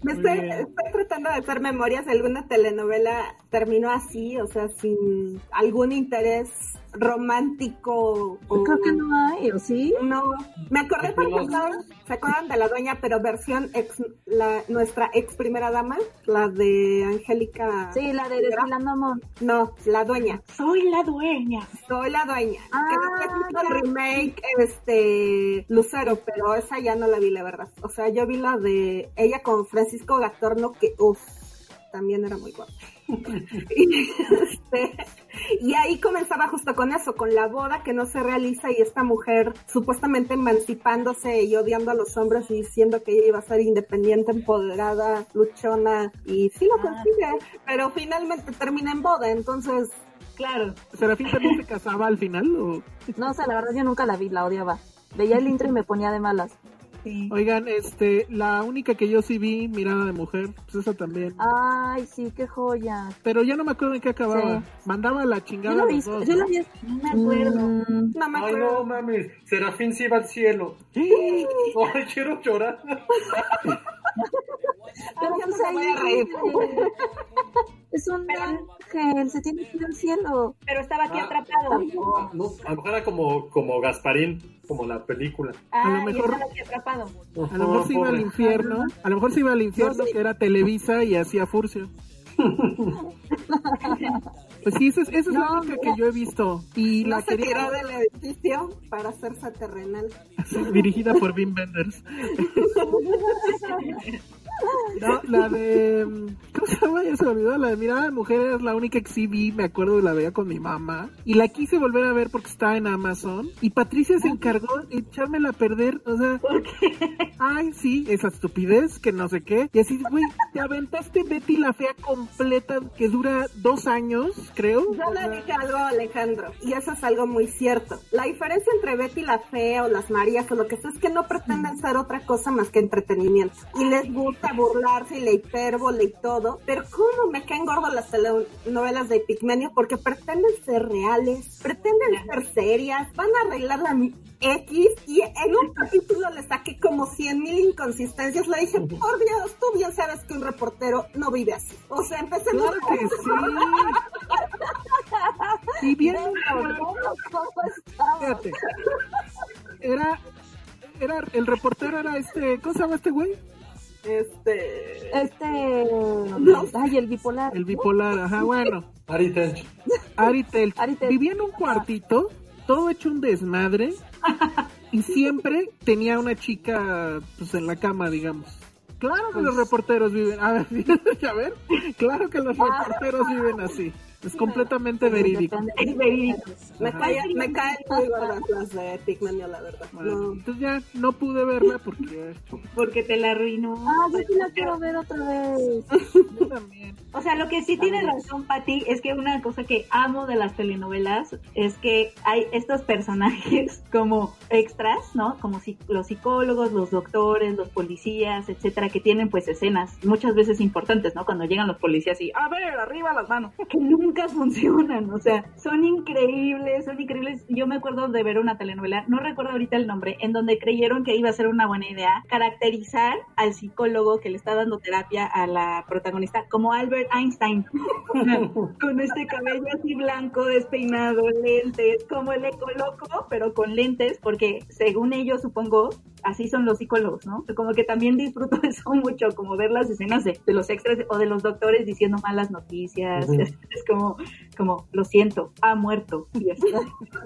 Me estoy tratando de hacer memorias de alguna telenovela terminó así, o sea, sin algún interés romántico. o-
Creo que no hay, ¿o sí?
No, me acordé por
Los-
ejemplo, ¿se acuerdan de la dueña, pero versión ex, la, nuestra ex primera dama? La de Angélica.
Sí, la de Desfilando Amor.
No, la dueña.
Soy la dueña.
Soy la dueña.
Ah,
que hizo el
ya.
remake, este, Lucero, pero esa ya no la vi, la verdad. O sea, yo vi la de ella con Francisco Gatorno, que, uff, también era muy guapa. y, este, y ahí comenzaba justo con eso, con la boda que no se realiza y esta mujer supuestamente emancipándose y odiando a los hombres y diciendo que ella iba a ser independiente, empoderada, luchona, y sí lo
Ah.
consigue, pero finalmente termina en boda, entonces
Claro.
¿Serafín también se casaba al final? O...
No, o sea, la verdad yo nunca la vi, la odiaba. Veía el intro y me ponía de malas.
Sí.
Oigan, este, la única que yo sí vi, Mirada de Mujer, pues esa también.
Ay, sí, qué joya.
Pero ya no me acuerdo en qué acababa.
Sí.
Mandaba la
Yo
chingada
la
a
vi,
los dos.
yo la
¿no?
vi.
No me acuerdo.
Mm,
no me
Ay,
acuerdo.
no mames, Serafín se iba al cielo. Ay, quiero llorar.
Es un
Pero-
ángel, se tiene que ir al cielo.
Pero estaba aquí
Ah.
atrapado.
No, no, a lo mejor era como, como Gasparín, como la película.
Ah,
A lo mejor-
estaba aquí atrapado.
A lo mejor se iba al infierno. A lo mejor se iba al infierno, que era Televisa y hacía Furcio. Pues sí, esa es, esa es la
No,
única
mira.
que yo he visto. Y
No
la
se tiró
quería
del edificio para hacerse terrenal.
dirigida por Vin Benders. No, la de. ¿Cómo se llama? Ya se me olvidó. La de Mirada de Mujer es la única que sí vi, me acuerdo, y la veía con mi mamá. Y la quise volver a ver porque está en Amazon. Y Patricia se encargó de echármela a perder. O sea, ay, sí, esa estupidez, que no sé qué. Y así, güey, te aventaste Betty la Fea completa, que dura dos años, creo.
Yo le dije algo a Alejandro, y eso es algo muy cierto. La diferencia entre Betty la Fea o las Marías o lo que sea es que no pretenden ser otra cosa más que entretenimiento. Y les gusta burlarse y la hipérbole y todo. Pero ¿cómo me caen gordo las telenovelas de Pigmenio? Porque pretenden ser reales, pretenden ser serias, van a arreglar la X y en un capítulo le saqué como 100 mil inconsistencias. Le dije, por Dios, tú bien sabes que un reportero no vive así. O sea, empecemos
Claro que sí. Y bien, fíjate. Era, era, el reportero era este, ¿cómo se llama este güey?
Este.
Este.
No.
Ay, el bipolar.
El bipolar, ajá, bueno.
Ari Tench.
Ari Telch.
Ari Telch.
Vivía en un cuartito, todo hecho un desmadre, y siempre tenía una chica, pues, en la cama, digamos. Claro que los reporteros viven, a ver, a ver, claro que los reporteros viven así. Es completamente verídico.
Es verídico.
Me cae, me caen muy gordas las de Pigmenio, la verdad.
Bueno,
No.
entonces ya no pude verla porque
Porque te la arruinó.
Ah, yo sí la quiero ver otra vez.
yo también.
O sea, lo que sí tiene razón, Patti, es que una cosa que amo de las telenovelas es que hay estos personajes como extras, ¿no? Como si, los psicólogos, los doctores, los policías, etcétera, que tienen pues escenas muchas veces importantes, ¿no? Cuando llegan los policías y, a ver, arriba las manos. Que nunca nunca funcionan, o sea, son increíbles, son increíbles. Yo me acuerdo de ver una telenovela, no recuerdo ahorita el nombre, en donde creyeron que iba a ser una buena idea caracterizar al psicólogo que le está dando terapia a la protagonista como Albert Einstein, con este cabello así blanco, despeinado, lentes, como el ecoloco, pero con lentes, porque según ellos, supongo, así son los psicólogos, ¿no? Como que también disfruto eso mucho, como ver las escenas de, de los extras o de los doctores diciendo malas noticias.
Ujú.
es, es como, como, lo siento, ha muerto. Y, así.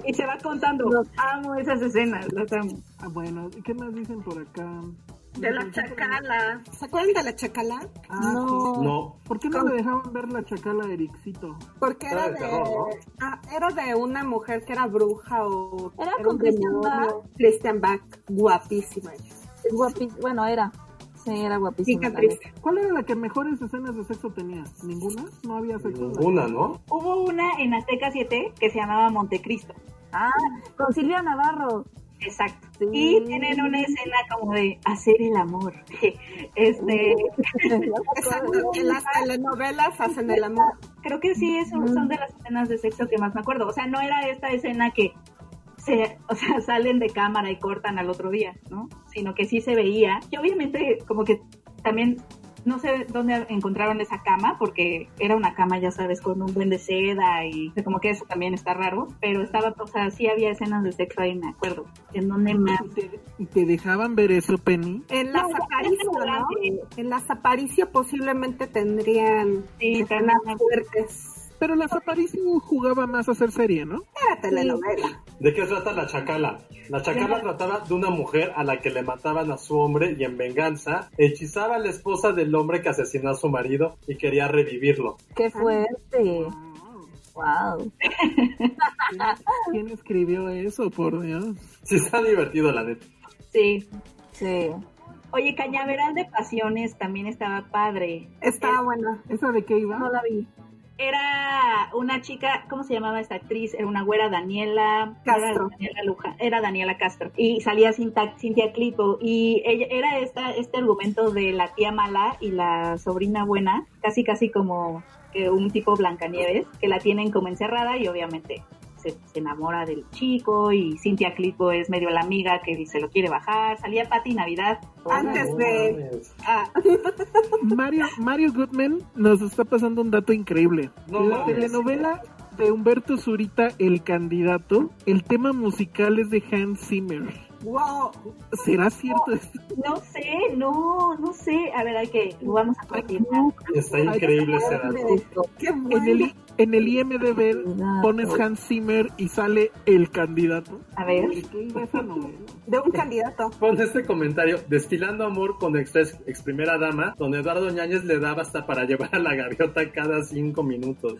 Y se va contando, amo esas escenas, las amo.
Ah, bueno, ¿y ¿qué más dicen por acá?
De la chacala. ¿Se acuerdan de la chacala?
Ah,
No.
sí.
No.
¿Por qué no le dejaban ver la chacala a Ericito?
Porque
Era
era
de
de,
terror, ¿no?
ah, era de una mujer que era bruja o
Era
un
con Christian
demonio. Christian Bach, guapísima.
Bueno, era. Sí, era guapísima.
¿Cuál era la que mejores escenas de sexo tenía? ¿Ninguna? ¿No había sexo?
Ninguna, ¿no?
Hubo una en Azteca 7 que se llamaba Montecristo.
Ah, con Silvia Navarro.
Exacto.
Sí.
Y tienen una escena como de hacer el amor. Este,
Exacto, en las telenovelas hacen el amor.
creo que sí, es, son de las escenas de sexo que más me acuerdo. O sea, no era esta escena que se, o sea, salen de cámara y cortan al otro día, ¿no? Sino que sí se veía. Y obviamente como que también no sé dónde encontraron esa cama, porque era una cama, ya sabes, con un buen de seda y como que eso también está raro, pero estaba, o sea, sí había escenas de sexo ahí, me acuerdo. ¿En dónde más?
¿Y te, y te dejaban ver eso, Penny?
En las
No,
Aparicio, ¿no? En las Aparicio posiblemente tendrían
Sí,
escenas fuertes.
Pero la Aparicio jugaba más a hacer serie, ¿no?
Era telenovela.
¿De qué trata la chacala? La chacala trataba de una mujer a la que le mataban a su hombre y en venganza hechizaba a la esposa del hombre que asesinó a su marido y quería revivirlo.
Qué fuerte. Wow.
¿Quién, quién escribió eso, por Dios?
Sí está divertido, la neta.
Sí.
Sí.
Oye, Cañaveral de Pasiones también estaba padre.
Estaba buena.
¿Esa de qué iba?
No la vi.
Era una chica, ¿cómo se llamaba esta actriz? Era una güera Daniela
Castro.
Era Daniela, Luja, era Daniela Castro. Y salía Cinta, Cintia Clipo. Y ella era esta, este argumento de la tía mala y la sobrina buena, casi casi como que un tipo Blancanieves, que la tienen como encerrada y obviamente se, se enamora del chico y Cintia Clipo es medio la amiga que se lo quiere bajar. Salía Pati Navidad.
Antes de... ah,
Mario, Mario Goodman nos está pasando un dato increíble.
No
la telenovela de Humberto Zurita, El Candidato, el tema musical es de Hans Zimmer.
Wow.
¿Será cierto esto?
No sé, no, no sé. A ver, hay que, lo vamos a confirmar.
Está increíble ese dato.
Qué
En
bueno.
en el IMDB pones Hans Zimmer y sale El Candidato.
A ver.
¿De
un candidato.
Pon este comentario, destilando amor con ex, ex primera dama, donde Eduardo Ñañez le daba hasta para llevar a la gaviota cada cinco minutos.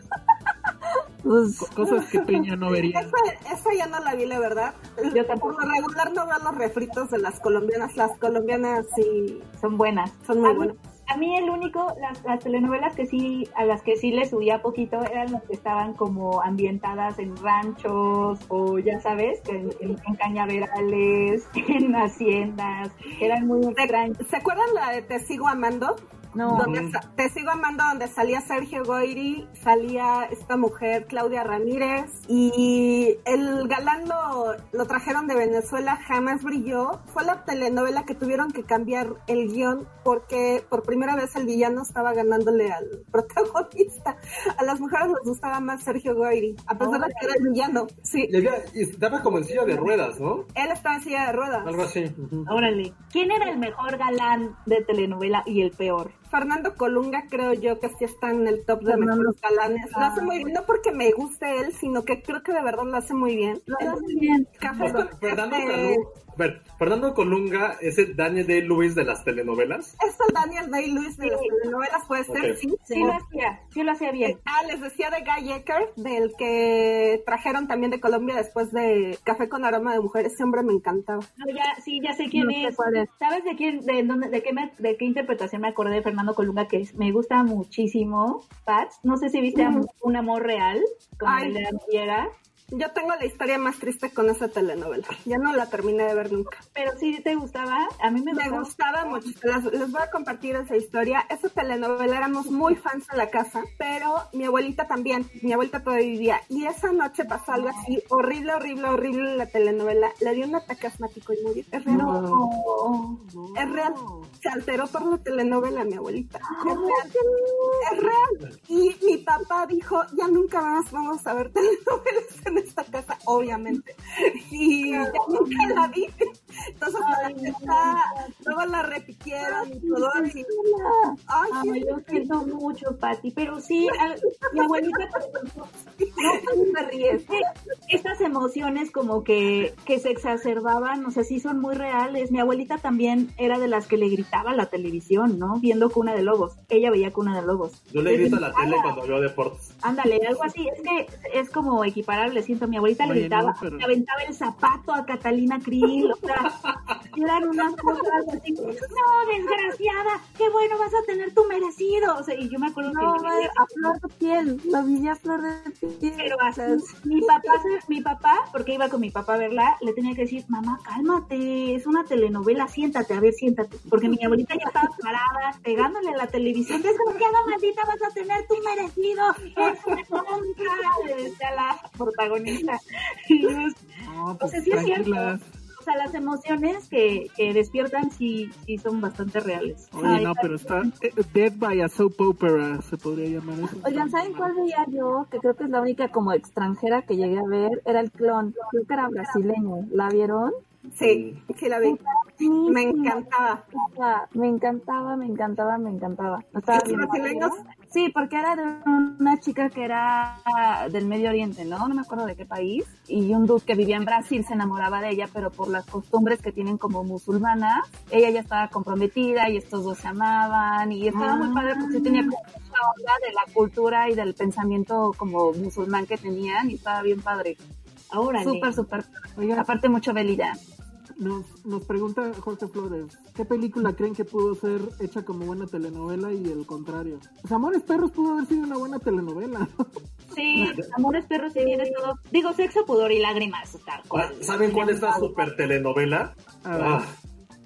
Pues,
Co- Cosas que Peña no vería.
Esa, esa ya no la vi, la verdad.
Yo tampoco.
Por lo regular no veo los refritos de las colombianas. Las colombianas sí
Son buenas.
son muy
a, mí,
buenas.
a mí el único, las, las telenovelas que sí, a las que sí le subía poquito eran las que estaban como ambientadas en ranchos o ya sabes, en, en- en cañaverales, en haciendas, eran muy extrañas.
¿Se acuerdan la de Te sigo amando?
No.
Donde Te sigo amando, donde salía Sergio Goyri, salía esta mujer Claudia Ramírez y el galán lo, lo trajeron de Venezuela, jamás brilló. Fue la telenovela que tuvieron que cambiar el guion porque por primera vez el villano estaba ganándole al protagonista. A las mujeres les gustaba más Sergio Goyri, a pesar de que era el villano. Sí,
Y, había- y daba como en silla de ruedas, ¿no?
él estaba en silla de ruedas.
Algo así.
Órale. ¿Quién era el mejor galán de telenovela y el peor?
Fernando Colunga creo yo que sí está en el top de
Fernando
mejores galanes. Lo hace muy bien, no porque me guste él, sino que creo que de verdad lo hace muy bien.
Lo hace bien.
Café con-
Fernando,
este,
Calú- ver, Fernando Colunga es el Daniel Day Lewis de las telenovelas.
Es el Daniel Day-Lewis de las telenovelas, puede ser,
Ok.
sí.
Sí lo hacía, sí lo hacía bien.
Ah, les decía de Guy Ecker, del que trajeron también de Colombia después de Café con aroma de mujer. Ese hombre me encantaba.
No, ya, sí, ya sé quién
No sé
es.
cuál es.
¿Sabes de quién, de dónde, de qué me- de qué interpretación me acordé de Fernando Colunga que es- me gusta muchísimo, Pats? No sé si viste Am- un amor real con
Ay.
Elena Noguera.
Yo tengo la historia más triste con esa telenovela. Ya no la terminé de ver nunca.
Pero sí te gustaba, a mí me,
Me
gustaba.
mucho. Las- les voy a compartir esa historia. Esa telenovela éramos muy fans en la casa, pero mi abuelita también. Mi abuelita todavía vivía. Y esa noche pasó algo así horrible, horrible, horrible en la telenovela. Le dio un ataque asmático y murió. Es real.
No.
Es real. Se alteró por la telenovela, mi abuelita. Es real. Es real. Y mi papá dijo, ya nunca más vamos a ver telenovelas en esta casa, obviamente. Y ya nunca la vi. Entonces, hasta la fecha, luego la repitieron y todo. Y, ay,
Ay,
sí,
yo siento mucho, Pati, pero sí, a- mi abuelita, no me ríes, estas emociones como que, que se exacerbaban, o sea, sí son muy reales. Mi abuelita también era de las que le gritaba a la televisión, ¿no? Viendo Cuna de Lobos. Ella veía Cuna de Lobos.
Yo le grito a la tele cuando veo deportes.
Ándale, algo así, es que es como equiparable, siento, mi abuelita le gritaba,
no, pero-
le aventaba el zapato a Catalina Krill, o sea, eran unas cosas así, no, desgraciada, qué bueno, vas a tener tu merecido, o sea, y yo me acuerdo
No,
que...
madre, a flor de piel, la vi a flor de piel.
Pero así, mi papá, mi papá, porque iba con mi papá a verla, le tenía que decir, mamá, cálmate, es una telenovela, siéntate, a ver, siéntate. Porque mi abuelita ya estaba parada, pegándole a la televisión, desgraciada maldita, vas a tener tu merecido, es una tonta, le decía la protagonista. Y yo,
No,
o
pues
sea, sí es cierto. O sea, las emociones que, que despiertan sí, sí son bastante reales.
Oye,
Ay,
no, pero está eh, Dead by a Soap Opera, se podría llamar eso.
Oigan, ¿saben cuál veía yo? Que creo que es la única como extranjera que llegué a ver. Era el clon. Creo que era brasileño. ¿La vieron?
sí, sí la vi. Me encantaba.
Me encantaba, me encantaba, me encantaba.
¿Los brasileños?
Sí, porque era de una chica que era del Medio Oriente, ¿no? No me acuerdo de qué país. Y un dude que vivía en Brasil se enamoraba de ella, pero por las costumbres que tienen como musulmanas, ella ya estaba comprometida y estos dos se amaban. Y estaba muy padre porque sí tenía como mucha onda de la cultura y del pensamiento como musulmán que tenían y estaba bien padre.
Órale.
Súper, súper. Aparte mucho Belida.
Nos, nos pregunta Jorge Flores, ¿qué película creen que pudo ser hecha como buena telenovela y el contrario? Pues Amores Perros pudo haber sido una buena telenovela.
Sí, Amores Perros sí tiene todo. Digo, sexo, pudor y lágrimas, tal
Ah,
cual.
¿Saben cuál es la super telenovela?
A ver.
Ah,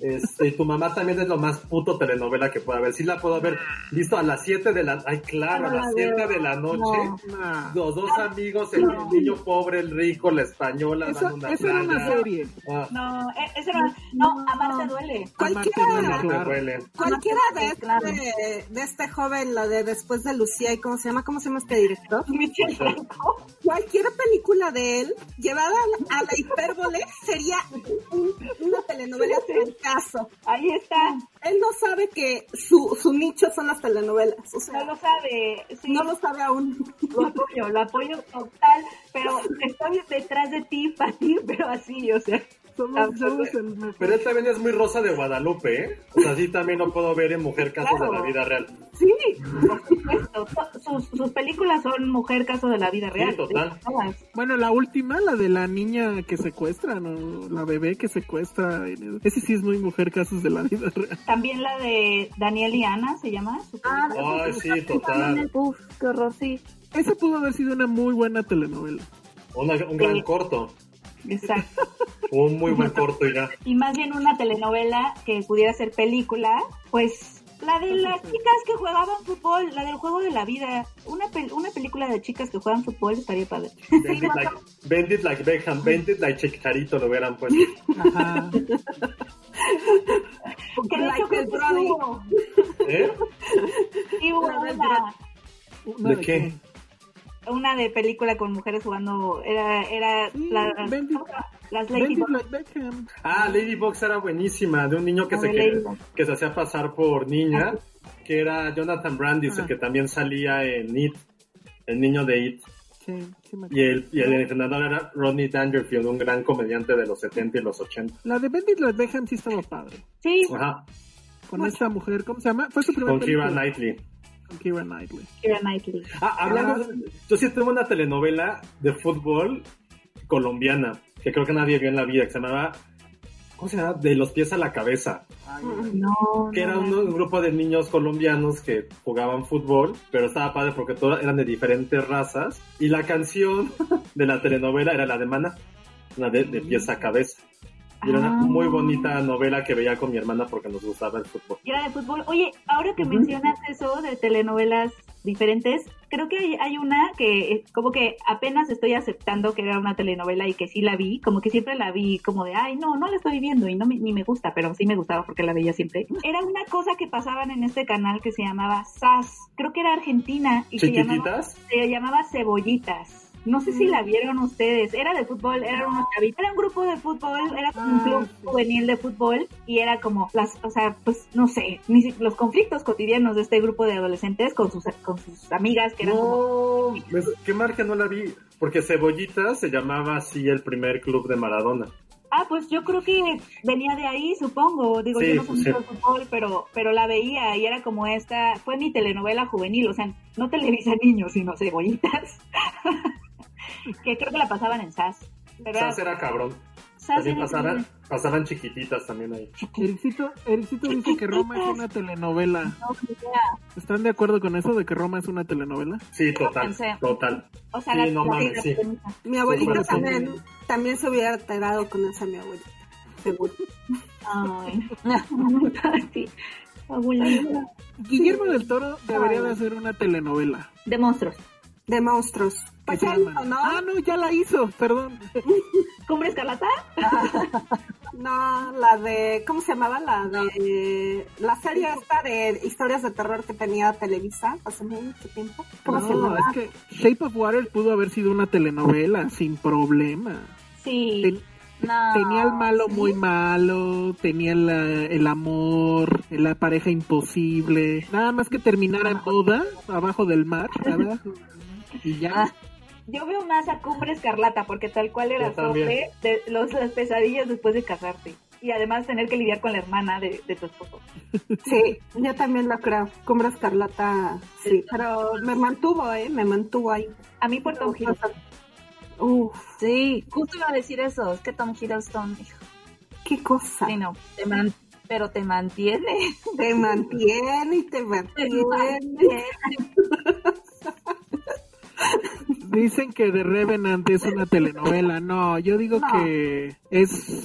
este, tu mamá también es lo más puto telenovela que puede haber. Sí la puedo haber visto a las 7 de la... Ay, claro, a las 7
veo.
de la noche.
No.
Los dos amigos, el niño pobre, el rico, la española,
Eso,
una
eso era una serie.
Ah,
No, e- ese era. No, duele.
Amarte
Cualquiera,
duele,
me
claro.
duele.
cualquiera de este, de este joven, la de después de Lucía, ¿y cómo se llama? ¿Cómo se llama este director?
Michelle Franco.
Cualquier película de él llevada a la, a la hipérbole sería un- una telenovela caso.
Ahí está.
Él no sabe que su, su nicho son las telenovelas, o sea,
No lo sabe. Sí,
no lo sabe aún.
lo apoyo, lo apoyo total. Pero estoy detrás de ti, Pati, pero así, o sea.
Somos, somos el mejor.
Pero él también es muy rosa de Guadalupe, ¿eh? O sea, sí también lo puedo ver en Mujer Casos
Claro.
de la Vida Real.
Sí, por supuesto. To- Sus, sus películas son mujer caso de la vida real.
total.
Todas.
Bueno, la última, la de la niña que secuestra, ¿no? La bebé que secuestra. Ese sí es muy mujer casos de la vida real.
También la de Daniel y Ana, ¿se llama?
Ah.
Ay, sí, total.
Uf, qué horror, sí.
Esa pudo haber sido una muy buena telenovela.
Una- un gran corto.
Exacto.
Un muy buen corto y ya.
Y más bien una telenovela que pudiera ser película, pues la de las chicas que jugaban fútbol, la del juego de la vida. Una, pel- una película de chicas que juegan fútbol estaría padre.
Bendit like, Bendit like Beckham, Bendit like Chicharito lo hubieran puesto.
Ajá.
Que de hecho
Like
creo
el Brody.
¿Eh?
una,
¿Una
¿De qué?
Una de película con mujeres jugando, era, era
Sí,
la-
Bendit-
las
like Beckham.
Ah, Ladybox era buenísima, de un niño que se, que, se hacía pasar por niña, que era Jonathan Brandis, el
Ah.
que también salía en It, el niño de It.
Sí, sí me
Y el, y el entrenador era Rodney Dangerfield, un gran comediante de los 70 y los 80.
La de Bendit like Beckham sí estaba padre.
Sí,
Ajá,
Con esta mujer, ¿cómo se llama? Fue su primera
con
película.
Knightley.
Con Keira Knightley.
Keira Knightley.
Ah, hablando, yo sí tengo una telenovela de fútbol colombiana, que creo que nadie vio en la vida, que se llamaba ¿cómo se llama? De los pies a la cabeza.
No,
Que
no,
era un, un grupo de niños colombianos que jugaban fútbol, pero estaba padre porque todos eran de diferentes razas. Y la canción de la telenovela era la de Mana, la de, de pies a cabeza. Y era una
Ah.
muy bonita novela que veía con mi hermana porque nos gustaba el fútbol.
Y era de fútbol. Oye, ahora que mencionas eso de telenovelas diferentes, creo que hay, hay una que como que apenas estoy aceptando que era una telenovela y que sí la vi, como que siempre la vi como de, ay, no, no la estoy viendo y no me- ni me gusta, pero sí me gustaba porque la veía siempre. Era una cosa que pasaban en este canal que se llamaba SAS, creo que era argentina y se llamaba, se llamaba Cebollitas. No sé si la vieron ustedes. Era de fútbol, era unos chavitos. Era un grupo de fútbol, era un club juvenil de fútbol y era como las, o sea, pues no sé, ni si- los conflictos cotidianos de este grupo de adolescentes con sus con sus amigas que eran
No, ¿ves? qué margen no la vi. Porque Cebollitas se llamaba así el primer club de Maradona.
Ah, pues yo creo que venía de ahí, supongo. Digo,
Sí,
yo no soy
pues, sí.
de fútbol, pero, pero la veía y era como esta, fue mi telenovela juvenil, o sea, no Televisa Niños, sino Cebollitas. que creo que la pasaban en SAS.
Era cabrón.
SAS
También
era
pasaban, pasaban chiquititas también ahí.
Ericito, Ericito dice que Roma es una telenovela.
No.
¿Están de acuerdo con eso de que Roma es una telenovela?
Sí, total, total.
O sea,
Sí,
la,
no
la-
mames,
la
sí.
premisa.
Mi abuelita también, también se hubiera alterado con esa mi abuelita. Seguro.
Ay. sí. Abuelita.
Guillermo del Toro debería de hacer una telenovela.
De monstruos.
De monstruos. Pues
se
ya hizo, ¿no?
Ah, no, ya la hizo, perdón.
¿Cumbre Escarlata?
No, la de, ¿cómo se llamaba? La de, la serie esta de historias de terror que tenía Televisa hace mucho tiempo. ¿Cómo se
No,
llamaba?
es que Shape of Water pudo haber sido una telenovela sin problema.
Sí.
Ten-
No.
tenía el malo muy malo, tenía la- el amor, la pareja imposible. Nada más que terminar en boda abajo del mar, ¿verdad? Y ya.
Yo veo más a Cumbre Escarlata porque tal cual era sobre de los, las pesadillas después de casarte. Y además tener que lidiar con la hermana de, de tu esposo.
Sí, yo también lo creo. Cumbre Escarlata, sí. Pero me mantuvo, ¿eh? Me mantuvo ahí.
A mí por Tom Hiddleston.
Uf,
Sí, justo iba a decir eso. Es que Tom Hiddleston, hijo,
qué cosa.
sí, no, te man- pero te mantiene.
Te mantiene y te
Te
mantiene.
Dicen que The Revenant es una telenovela. No, yo digo
No.
que es, es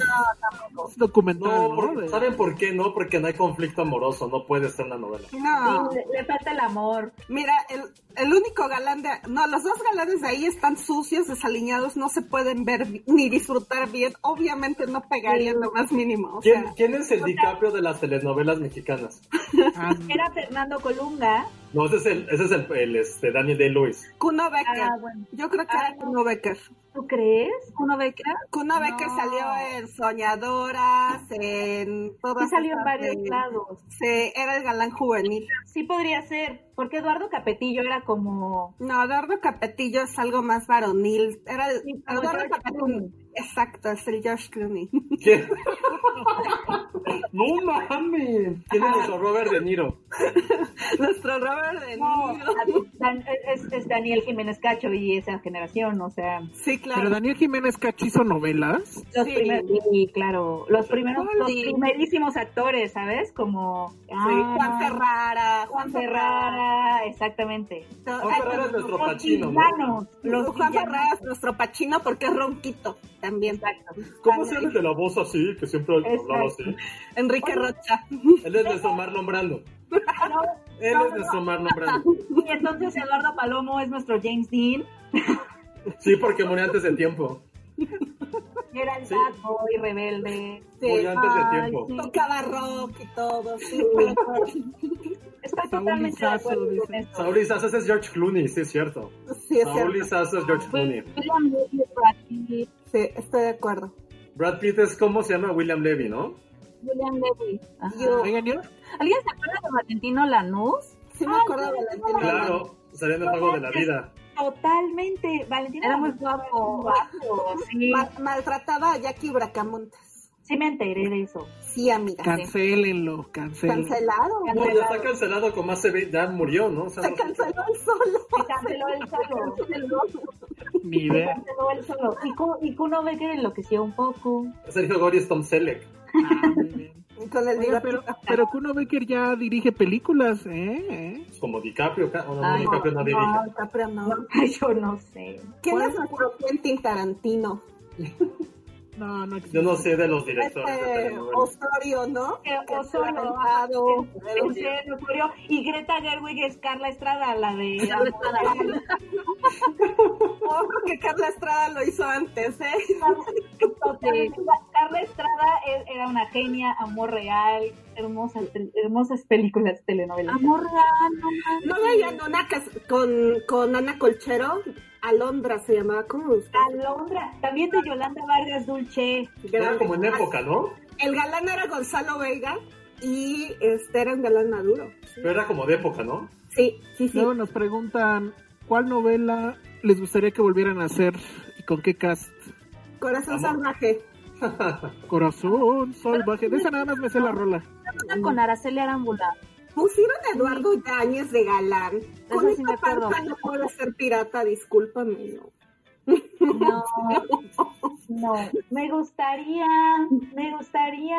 documental,
No,
¿no?
por-
De-
¿saben por qué no? Porque no hay conflicto amoroso, no puede ser una novela.
No,
Le, le falta el amor.
mira, el, el único galán de... No, los dos galanes de ahí están sucios, desaliñados, no se pueden ver ni disfrutar bien. Obviamente no pegarían lo más mínimo. O
¿Quién,
sea,
quién es el DiCaprio de las telenovelas mexicanas?
Era Fernando Colunga.
No, ese es el, ese es el, el, este, Daniel Day-Lewis.
Kuno Becker.
Ah, bueno.
Yo creo que
Ah.
era Kuno Becker.
¿Tú crees?
¿Uno ve que?
Kuno Becker
No.
salió en Soñadoras, en todas
Sí salió en varios
de-
lados.
Sí, era el galán juvenil.
Sí podría ser. Porque Eduardo Capetillo era como...
No, Eduardo Capetillo es algo más varonil. Era el,
Sí,
Eduardo Capetillo. Exacto, es el George Clooney.
¿Quién? no mames. ¿Quién es nuestro Robert De Niro?
Nuestro Robert De
No,
Niro.
Dan- es, es Daniel Jiménez Cacho y esa generación, o sea...
Sí, claro.
Pero Daniel Jiménez Cacho hizo novelas.
Los
Sí.
primeros, sí, claro, los primeros, los primerísimos actores, ¿sabes? Como
Sí,
ah,
Juan Ferrara.
Juan Ferrara, exactamente.
Juan Ferrara es nuestro
Los
Pachino, ¿no?
los
Juan. Ferrara es nuestro pachino porque es ronquito también.
Exacto.
¿Cómo se llama el de la voz así? Que siempre hablaba así.
Enrique Rocha.
Él es nuestro Marlon Brando.
No,
Él
no,
es nuestro Marlon Brando.
Y entonces Eduardo Palomo es nuestro James Dean,
Sí, porque murió antes de tiempo.
era el
Sí.
bad boy rebelde.
Sí.
Murió antes de
Ay,
tiempo.
sí.
Tocaba rock y todo. Sí,
Estoy
Saúl
totalmente de acuerdo con esto.
Saúl es George Clooney, sí es cierto.
sí, es
Saúl es George Clooney.
William Brad Pitt,
Sí, estoy de acuerdo.
Brad Pitt es como se llama William Levy, ¿no?
William Levy.
Yo-
¿Alguien se acuerda de Valentino Lanús?
Sí me
Ah,
acuerdo de Valentina.
Claro, salió en el juego de la vida.
Totalmente. Valentina
Era muy guapo.
guapo, Sí,
Ma- maltrataba a Jackie Bracamontes.
Sí me enteré de eso.
Sí, amiga.
cancélenlo, cancélenlo.
Cancelado.
No, ya está cancelado con más se ve, ya murió, ¿no? O sea,
Se
no-
canceló el solo.
Se canceló él solo.
Ni
Se
idea.
canceló él solo. Y, Ku- y Kuno Becker enloqueció un poco.
Sergio Gori es Tom Selleck.
Ah, muy bien.
El
Oiga, pero, pero Kuno Becker ya dirige películas, ¿eh? ¿Eh?
Como DiCaprio, ca- o no,
Ay,
DiCaprio no dirige.
No, DiCaprio no.
Yo no sé.
¿Quién es nuestro Quentin Tarantino?
No, no existe.
Yo no sé de los directores
Este. Osorio, ¿no?
Que Osorio, Osorio. Y Greta Gerwig es Carla Estrada, la de...
Ojo que Carla Estrada lo hizo antes, ¿eh?
Totalmente. Carla Estrada e- era una genia, amor real, hermosas, hermosas películas, telenovelas.
Amor real, no mames.
¿No veían una con, con Ana Colchero? Alondra se llamaba, ¿cómo busca?
Alondra, también de Yolanda Vargas Dulce.
Era como en época, ¿no?
El galán era Gonzalo Vega y este era un galán maduro.
Pero era como de época, ¿no?
Sí, sí, sí.
Luego nos preguntan, ¿cuál novela les gustaría que volvieran a hacer y con qué cast?
Corazón salvaje.
Corazón salvaje. De esa nada más me sé la rola.
Con Araceli Arámbula.
Pusieron a Eduardo Yáñez de galán. Con
sí
esta panza no puede ser pirata, discúlpame, no.
No, no, me gustaría, me gustaría...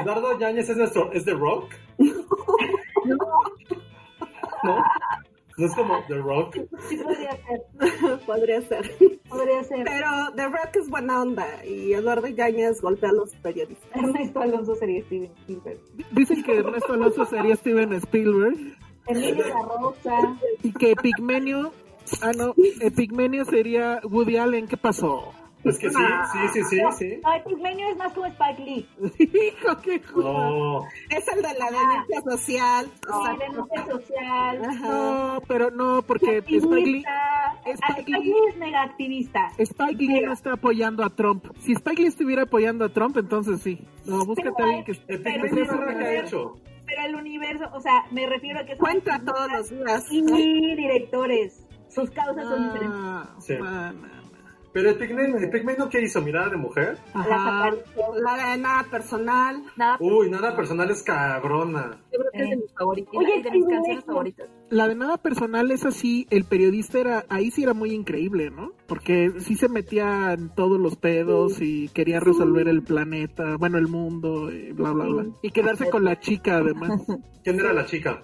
Eduardo Yáñez es nuestro, es The Rock. ¿No? ¿No es como The Rock?
Sí, podría ser,
Podría ser.
podría ser.
Pero The Rock es buena onda y Eduardo Yáñez golpea a los periodistas.
Ernesto Alonso sería Steven Spielberg.
Dicen que Ernesto Alonso sería Steven Spielberg
Emilio La Rosa.
y que Pigmenio... Ah, no, Pigmenio sería Woody Allen. ¿Qué pasó?
Es que sí, sí, sí, sí, sí.
No, el Pigmenio es más como Spike Lee.
Hijo, qué.
No,
Es el de la denuncia social. o sea,
Sí, denuncia social.
Ajá.
No, pero no, porque Spike Lee,
Activista.
Spike
Ah, Spike
Lee-
Lee es mega activista.
Spike Lee no está apoyando a Trump. Si Spike Lee estuviera apoyando a Trump, entonces sí. No, búscate a alguien que...
el
Pero
que ha hecho.
Pero el universo, o sea, me refiero a que
Cuenta todos los días.
y directores. Sus causas son diferentes.
Ah,
Sí. Pero el Pigmenio, el Pigmenio ¿qué hizo? ¿Mirada de mujer?
Ajá.
La de nada personal.
Nada,
Uy, nada personal es cabrona.
yo creo que es de mis favoritas.
Oye,
de mis
sí,
canciones
sí.
favoritas.
La de nada personal es así, el periodista era, ahí sí era muy increíble, ¿no? Porque sí se metía en todos los pedos y quería resolver el planeta, bueno, el mundo, y bla, bla, bla. Y quedarse con la chica, además.
¿Quién era la chica?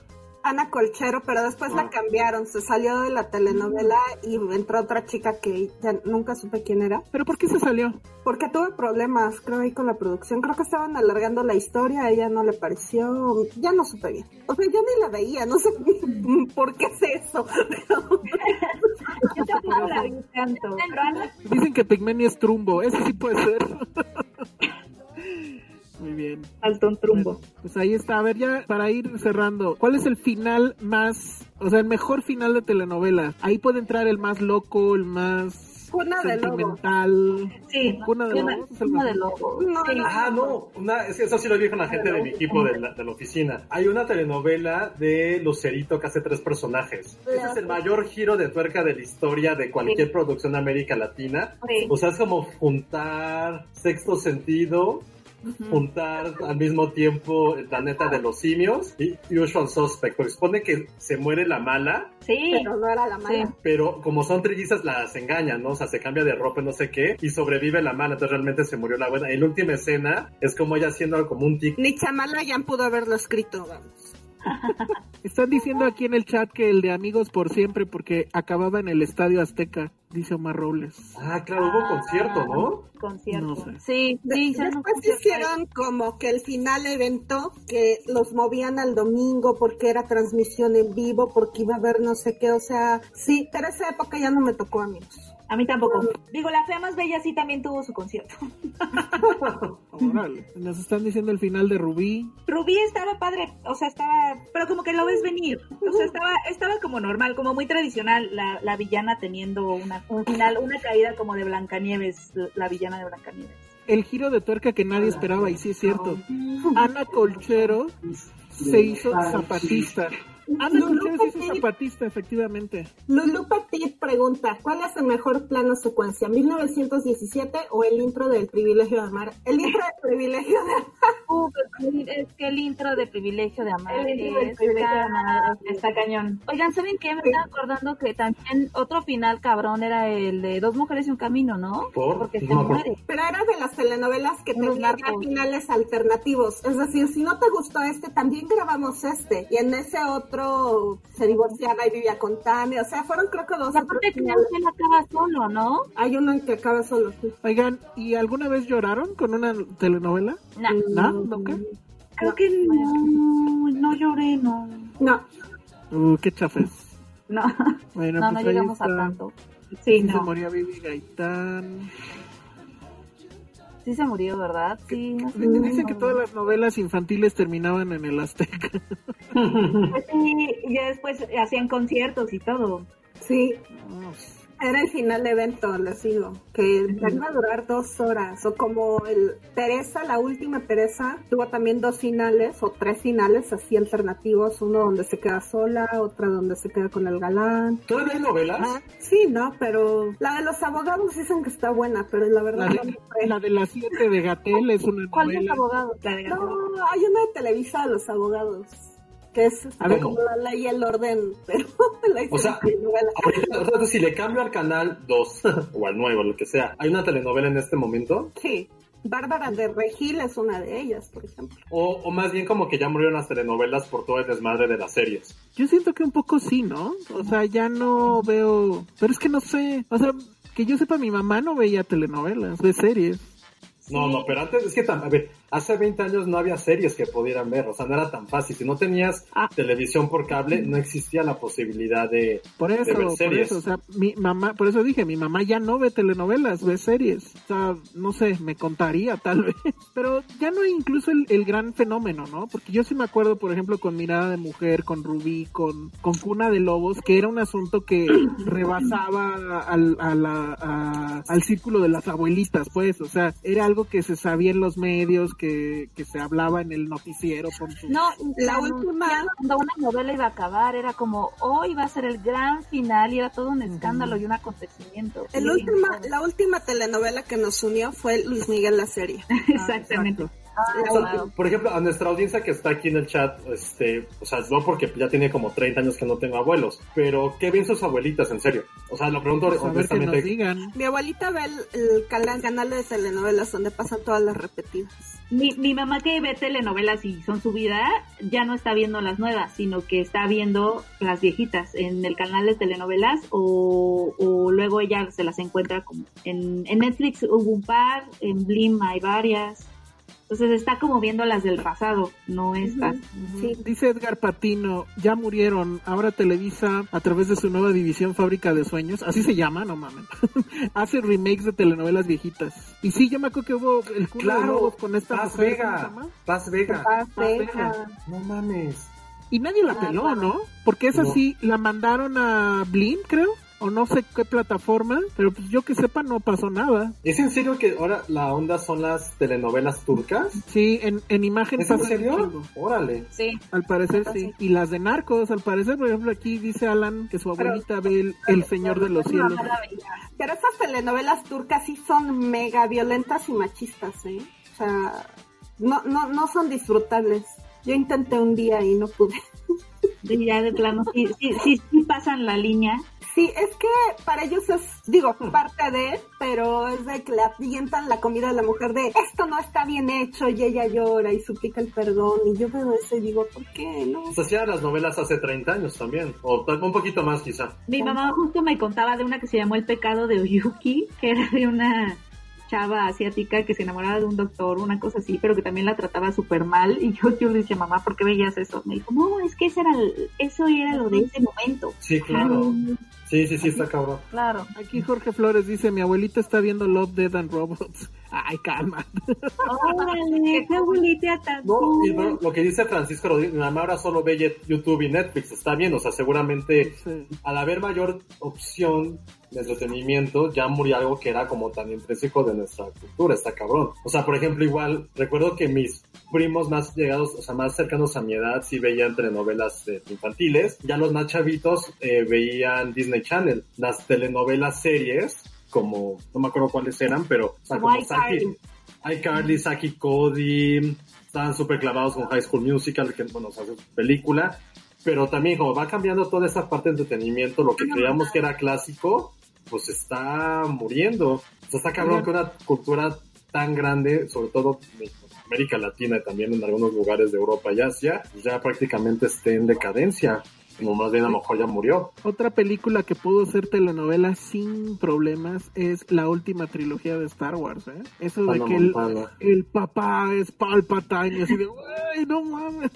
Ana Colchero, pero después la cambiaron. Se salió de la telenovela y entró otra chica que ya nunca supe quién era.
¿Pero por qué se salió?
Porque tuve problemas, creo, ahí con la producción. Creo que estaban alargando la historia, a ella no le pareció. Ya no supe bien. O sea, yo ni la veía, no sé por qué es eso. Pero-
Yo tampoco la vi tanto.
Dicen que Pigmenio es trumbo, eso sí puede ser. Muy bien.
Alton Trumbo.
Bueno, pues ahí está. A ver, ya para ir cerrando, ¿cuál es el final más, o sea, el mejor final de telenovela? Ahí puede entrar el más loco, el más
Cuna de lobo.
sentimental.
Sí.
Cuna de
Una,
lobos es el
una
mejor.
de.
No, no,
Ah, no, una, eso sí lo dijo la gente de mi equipo de la, de la oficina. Hay una telenovela de Lucerito que hace tres personajes. Ese es el mayor giro de tuerca de la historia de cualquier producción de América Latina.
Sí.
O sea, es como juntar sexto sentido, juntar al mismo tiempo el planeta de los simios y Usual Suspect. Porque supone que se muere la mala,
Sí.
Pero no era la mala.
pero como son trillizas las engañan, ¿no? O sea, se cambia de ropa y no sé qué y sobrevive la mala, entonces realmente se murió la buena. En la última escena es como ella haciendo como un tic.
Ni Chamala ya pudo haberlo escrito, vamos.
Están diciendo aquí en el chat que el de Amigos por Siempre porque acababa en el Estadio Azteca, dice Omar Robles.
Ah, claro, hubo concierto, ¿no?
Concierto.
No sé.
Sí,
después
concierto.
hicieron como que el final evento que los movían al domingo porque era transmisión en vivo, porque iba a haber no sé qué, o sea, sí, pero esa época ya no me tocó, amigos.
A mí tampoco. Digo, la fea más bella sí también tuvo su concierto.
Órale. Nos están diciendo el final de Rubí.
Rubí estaba padre, o sea, estaba, pero como que lo ves venir. O sea, estaba, estaba como normal, como muy tradicional, la, la villana teniendo una, un final, una caída como de Blancanieves, la, la villana de Blancanieves.
El giro de tuerca que nadie esperaba, y sí es cierto. Ana Colchero se hizo zapatista. Ana
Lulu
sí es
Petit-
zapatista, efectivamente.
Lulu Petit pregunta, ¿cuál es el mejor plano secuencia? ¿1917 o el intro del privilegio de amar? El intro del privilegio de amar.
Es que el intro de Privilegio de Amar
El intro del
es
privilegio de amar está cañón.
Oigan, ¿saben qué? Me estaba acordando que también otro final cabrón era el de Dos Mujeres y un Camino, ¿no?
¿Por?
Porque
No
se muere.
Pero era de las telenovelas que
Unos
tenían finales alternativos. Es decir, si no te gustó este, también grabamos este. Y en ese otro se divorciaba y vivía con Tania. O sea, fueron creo que dos
aparte creo que él acaba solo, ¿no?
Hay uno en que acaba solo. sí.
Oigan, ¿y alguna vez lloraron con una telenovela?
Nah.
¿No? ¿Nunca?
Creo que no, no lloré, no.
No,
Uh, qué chafes.
No,
Bueno,
No,
pues
no llegamos a tanto.
sí,
Sí, se
no.
moría Vivi Gaitán.
Sí se murió, ¿verdad? Sí. no sé.
Dicen que todas las novelas infantiles terminaban en el Azteca.
Pues sí, y ya después hacían conciertos y todo.
sí. Era el final de evento, les digo, que iba a durar dos horas. O como el Teresa, la última Teresa, tuvo también dos finales o tres finales así alternativos. Uno donde se queda sola, otra donde se queda con el galán.
¿Todavía hay novelas?
Ah, sí, no, pero la de los abogados dicen que está buena, pero la verdad
La
no
de,
me fue.
la de las siete de Gatel es una
¿Cuál es
novela.
abogado?
La de
No, hay una de Televisa de los abogados. Que es
A ver,
como la ley y el orden, pero la
O sea,
telenovela.
ahorita, ahorita si le cambio al canal 2 o al 9 o lo que sea, ¿hay una telenovela en este momento?
Sí. Bárbara de Regil es una de ellas, por ejemplo.
O, o más bien como que ya murieron las telenovelas por todo el desmadre de las series.
Yo siento que un poco sí, ¿no? O sea, ya no veo... Pero es que no sé. O sea, que yo sepa, mi mamá no veía telenovelas, ve series.
No, no, pero antes es que, tam- a ver, hace 20 años no había series que pudieran ver, o sea, no era tan fácil. Si no tenías
Ah.
televisión por cable, no existía la posibilidad de,
Por
de
eso,
ver
por
series.
eso, o sea, mi mamá, por eso dije, mi mamá ya no ve telenovelas, ve series. O sea, no sé, me contaría tal vez. Pero ya no hay incluso el, el gran fenómeno, ¿no? Porque yo sí me acuerdo, por ejemplo, con Mirada de Mujer, con Rubí, con, con Cuna de Lobos, que era un asunto que rebasaba al, a la- a- al círculo de las abuelitas, pues. O sea, era algo que se sabía en los medios, que, que se hablaba en el noticiero. Con su-
No,
La última-
Cuando una novela iba a acabar, era como, hoy va a ser el gran final y era todo un escándalo y un acontecimiento.
El
Sí.
última, la última telenovela que nos unió fue Luis Miguel la serie.
Exactamente.
Exacto.
Ah,
O sea,
wow.
por ejemplo, a nuestra audiencia que está aquí en el chat, este, o sea, no porque ya tiene como 30 años que no tengo abuelos, pero qué ven sus abuelitas, en serio. O sea, lo pregunto
Pues
honestamente.
Mi abuelita ve el, el canal, canal de telenovelas donde pasan todas las repetidas.
Mi, mi mamá que ve telenovelas y son su vida, ya no está viendo las nuevas, sino que está viendo las viejitas en el canal de telenovelas o, o luego ella se las encuentra como en, en Netflix hubo un par, en Blim hay varias. Entonces está como viendo las del pasado, no estas.
Sí.
Dice Edgar Patino, ya murieron, ahora Televisa a través de su nueva división Fábrica de Sueños, así se llama, no mames, hace remakes de telenovelas viejitas. Y sí, yo me acuerdo que hubo el de
Claro,
Lobos con esta
Paz
mujer, ¿cómo se
Vega,
llama?
Paz Vega.
Paz Vega.
No mames.
Y nadie la
Ah,
peló. ¿no? Porque esa
No.
sí la mandaron a Blim, creo, o no sé qué plataforma, pero pues yo que sepa no pasó nada.
¿Es en serio que ahora la onda son las telenovelas turcas?
Sí, en, en imagen
¿Es en serio? Órale.
Sí.
Al parecer sí. Y las de narcos, al parecer, por ejemplo, aquí dice Alan que su abuelita ve el, el Señor de los Cielos.
Pero esas telenovelas turcas sí son mega violentas y machistas, ¿eh? O sea, no, no, no son disfrutables. Yo intenté un día y no pude.
Y ya de plano sí, sí, sí, sí pasan la línea.
Sí, es que para ellos es, digo, parte de, pero es de que le avientan la comida a la mujer de esto no está bien hecho y ella llora y suplica el perdón y yo veo eso y digo, ¿por qué no?
Se hacían las novelas hace 30 años también, o tal- un poquito más quizá.
Mi mamá justo me contaba de una que se llamó El pecado de Oyuki, que era de una chava asiática que se enamoraba de un doctor, una cosa así, pero que también la trataba súper mal. Y yo, yo le decía, mamá, ¿por qué veías eso? Me dijo, no, es que ese era el- eso era lo de ese momento.
Sí, claro. Sí, sí, sí, está cabrón.
Claro.
Aquí Jorge Flores dice, mi abuelita está viendo Love, Dead and Robots. Ay, calma.
Órale, qué abuelita tan
No, y bueno, lo que dice Francisco Rodríguez, mi mamá ahora solo ve YouTube y Netflix, está bien, o sea, seguramente
Sí.
al haber mayor opción de entretenimiento, ya murió algo que era como tan intrínseco de nuestra cultura, está cabrón. O sea, por ejemplo, igual, recuerdo que mis primos más llegados, o sea, más cercanos a mi edad, sí veían telenovelas eh, infantiles, ya los más chavitos eh, veían Disney Channel, las telenovelas series, como, no me acuerdo cuáles eran, pero, o sea,
Como
Saki,
iCarly,
Saki Cody, estaban súper clavados con High School Musical, que bueno, o sea, es película, pero también como va cambiando toda esa parte de entretenimiento, lo que creíamos que era clásico, pues está muriendo. O sea, está cabrón que una cultura tan grande, sobre todo en América Latina y también en algunos lugares de Europa y Asia, pues ya prácticamente esté en decadencia. Como más bien a lo mejor ya murió.
Otra película que pudo ser telenovela sin problemas es la última trilogía de Star Wars, ¿eh? Eso de que el, papá es Palpatine, y así de, ¡ay, no mames!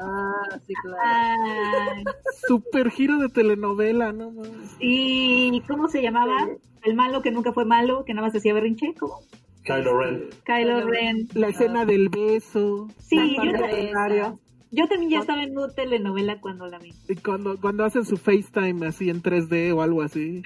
Ah, sí, claro.
Ay,
Super giro de telenovela, no mames.
¿Y cómo se llamaba? El malo que nunca fue malo, que nada más hacía berrinche, ¿cómo?
Kylo Ren.
Kylo Ren.
La escena del beso.
Sí, yo. Yo también ya estaba en una telenovela cuando la vi.
Y cuando, cuando hacen su FaceTime así en 3D o algo así.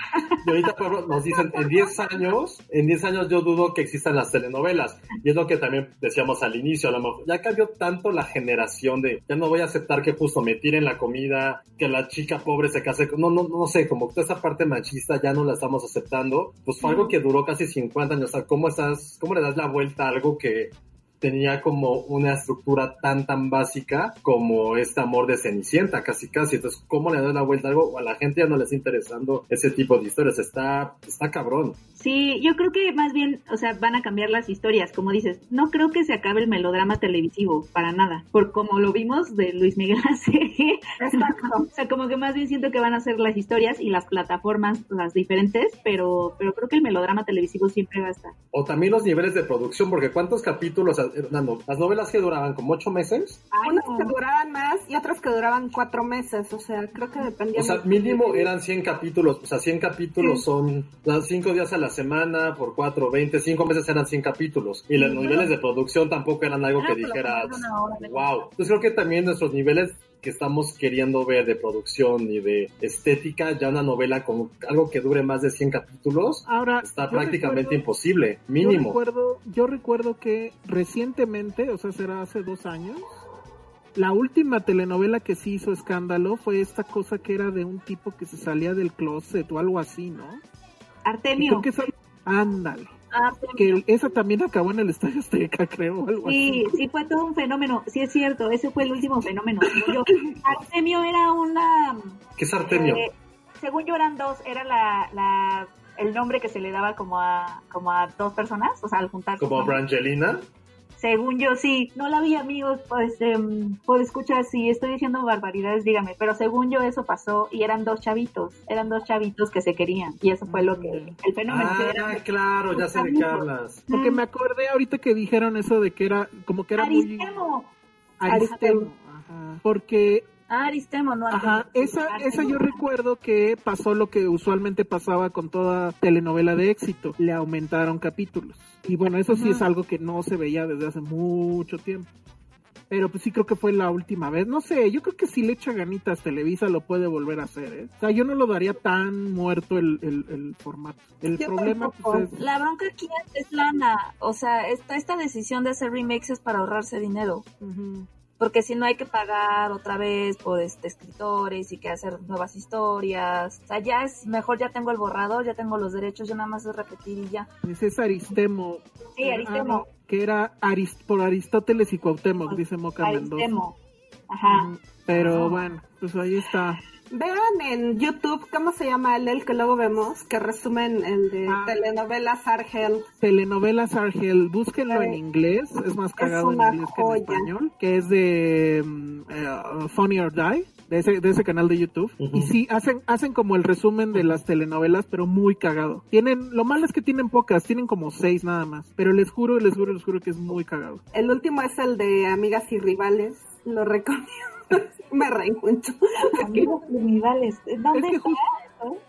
Y ahorita por ejemplo, nos dicen, en 10 años, en 10 años yo dudo que existan las telenovelas. Y es lo que también decíamos al inicio, a lo mejor ya cambió tanto la generación de, ya no voy a aceptar que justo me tiren la comida, que la chica pobre se case con, no, no, no sé, como toda esa parte machista ya no la estamos aceptando. Pues fue algo que duró casi 50 años. O sea, ¿cómo estás, cómo le das la vuelta a algo que tenía como una estructura tan tan básica como este amor de Cenicienta, casi casi. Entonces, ¿cómo le das la vuelta a algo? A la gente ya no le está interesando ese tipo de historias. Está, está cabrón.
Sí, yo creo que más bien, o sea, van a cambiar las historias, como dices. No creo que se acabe el melodrama televisivo, para nada. Por como lo vimos de Luis Miguel la serie.
Exacto.
O sea, como que más bien siento que van a ser las historias y las plataformas las diferentes, pero, pero creo que el melodrama televisivo siempre va a estar.
O también los niveles de producción, porque ¿cuántos capítulos? Eran? No, las novelas que duraban como ocho meses.
Ay,
Unas
no.
que duraban más y otras que duraban cuatro meses. O sea, creo que dependía.
O sea, mínimo eran 100 capítulos. O sea, 100 capítulos son las 5 días a la semana por 4, 20, 5 meses eran 100 capítulos. Y los niveles de producción tampoco eran algo que
Era lo
dijeras,
de
wow. Entonces creo que también nuestros niveles que estamos queriendo ver de producción y de estética, ya una novela con algo que dure más de 100 capítulos,
Ahora,
está
yo
prácticamente
recuerdo-
imposible,
Yo
mínimo.
recuerdo, yo recuerdo que recientemente, o sea, será hace dos años, la última telenovela que sí hizo escándalo fue esta cosa que era de un tipo que se salía del closet o algo así, ¿no?
Artemio.
creo que esa, ándale.
Ah, sí,
Que esa también acabó en el Estadio Azteca, creo, algo
Sí,
así.
sí fue todo un fenómeno, sí es cierto, ese fue el último fenómeno. yo. Artemio era una,
¿Qué es Artemio?
eh, según yo eran dos, era la, la, el nombre que se le daba como a, como a dos personas, o sea, al juntarse.
Como. Brangelina.
Según yo sí, no la vi amigos, pues em, por escuchar si estoy diciendo barbaridades, dígame, pero según yo eso pasó y eran dos chavitos, eran dos chavitos que se querían y eso fue lo que, el fenómeno.
Ah,
era-
claro, ya sé de qué hablas.
Porque me acordé ahorita que dijeron eso de que era, como que era muy...
Aristemo.
Aristemo. Ajá. Porque
Aristemo, no
Ajá, esa, esa yo recuerdo que pasó lo que usualmente pasaba con toda telenovela de éxito, le aumentaron capítulos. Y bueno, eso sí es algo que no se veía desde hace mucho tiempo. Pero pues sí creo que fue la última vez. No sé, yo creo que si le echa ganitas Televisa lo puede volver a hacer, ¿eh? O sea, yo no lo daría tan muerto el, el, el formato. El
Yo
problema pues, es...
La bronca aquí es lana. O sea, esta, esta decisión de hacer remakes es para ahorrarse dinero. Porque si no hay que pagar otra vez por este, escritores y que hacer nuevas historias. O sea, ya es mejor, ya tengo el borrador, ya tengo los derechos, yo nada más es repetir y ya.
Ese es Aristemo.
Sí, Aristemo.
Ah, que era Arist por Aristóteles y Cuauhtémoc, dice Moca Mendoza.
Aristemo. Ajá.
Ujú. Pero bueno, pues ahí está.
Vean en YouTube cómo se llama el, el que luego vemos, que resumen el de
Ah.
telenovelas Argel.
Telenovelas Argel, búsquenlo en inglés, es más cagado en
una
inglés que en
joya.
español, que es de mm, eh, Funny or Die, de ese, de ese canal de YouTube. Y sí, hacen, hacen como el resumen de las telenovelas, pero muy cagado. Tienen, lo malo es que tienen pocas, tienen como seis nada más. Pero les juro, les juro, les juro que es muy cagado.
El último es el de Amigas y Rivales. Lo recomiendo. Me mucho.
Amigos criminales. ¿Dónde
Es que
está?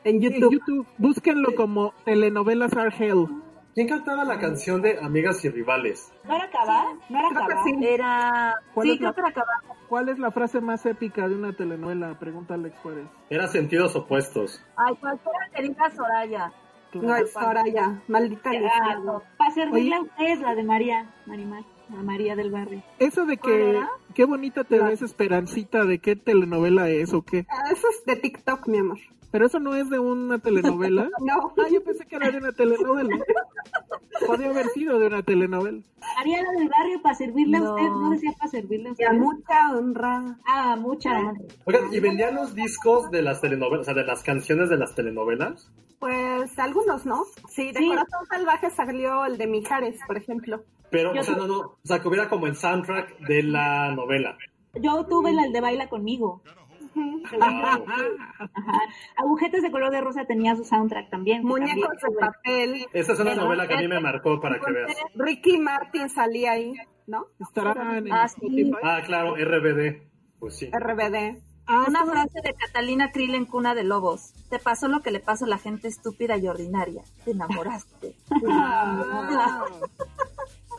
En
en
YouTube.
YouTube, búsquenlo como Telenovelas Argel.
¿Quién cantaba la canción de Amigas y Rivales?
¿No era Cabá? ¿No era Cabá?
sí.
Era.
¿Cuál
Sí,
es la-
creo que era Cabá.
¿Cuál es la frase más épica de una telenovela? Pregunta Alex Juárez.
Era sentidos opuestos.
Ay, cualquiera que diga Soraya.
No es Soraya, maldita.
Para servirle a ustedes la de María, Marimar, la María del barrio.
Eso de
¿Cuál
que qué bonita te
La-
ves Esperancita, de qué telenovela es o qué.
Ah, Eso es de TikTok, mi amor.
Pero eso no es de una telenovela.
No.
Ah, yo pensé que era de una telenovela. Podría haber sido de una telenovela.
María la del barrio, para servirle a usted, no decía para servirle a
Y
usted.
a mucha honra.
Ah, mucha.
Oigan, ¿y vendían los discos de las telenovelas, o sea, de las canciones de las telenovelas?
Pues algunos, ¿no? Sí, de
Sí.
Corazón Salvaje salió el de Mijares, por ejemplo.
Pero,
Yo
o sea, no, no, o sea, que hubiera como el soundtrack de la novela.
Yo tuve la de Baila conmigo.
Wow.
Ajá. Agujetas de color de rosa tenía su soundtrack también.
Muñecos
también
de papel.
Esa es una novela que a mí me marcó para que veas.
Ricky Martin salía ahí, ¿no?
Estará en
Ah, sí.
Ah, claro, RBD. Pues sí.
RBD.
Ah,
Una frase de Catalina Krill en Cuna de Lobos. Te pasó lo que le pasa a la gente estúpida y ordinaria. Te enamoraste.
Ah,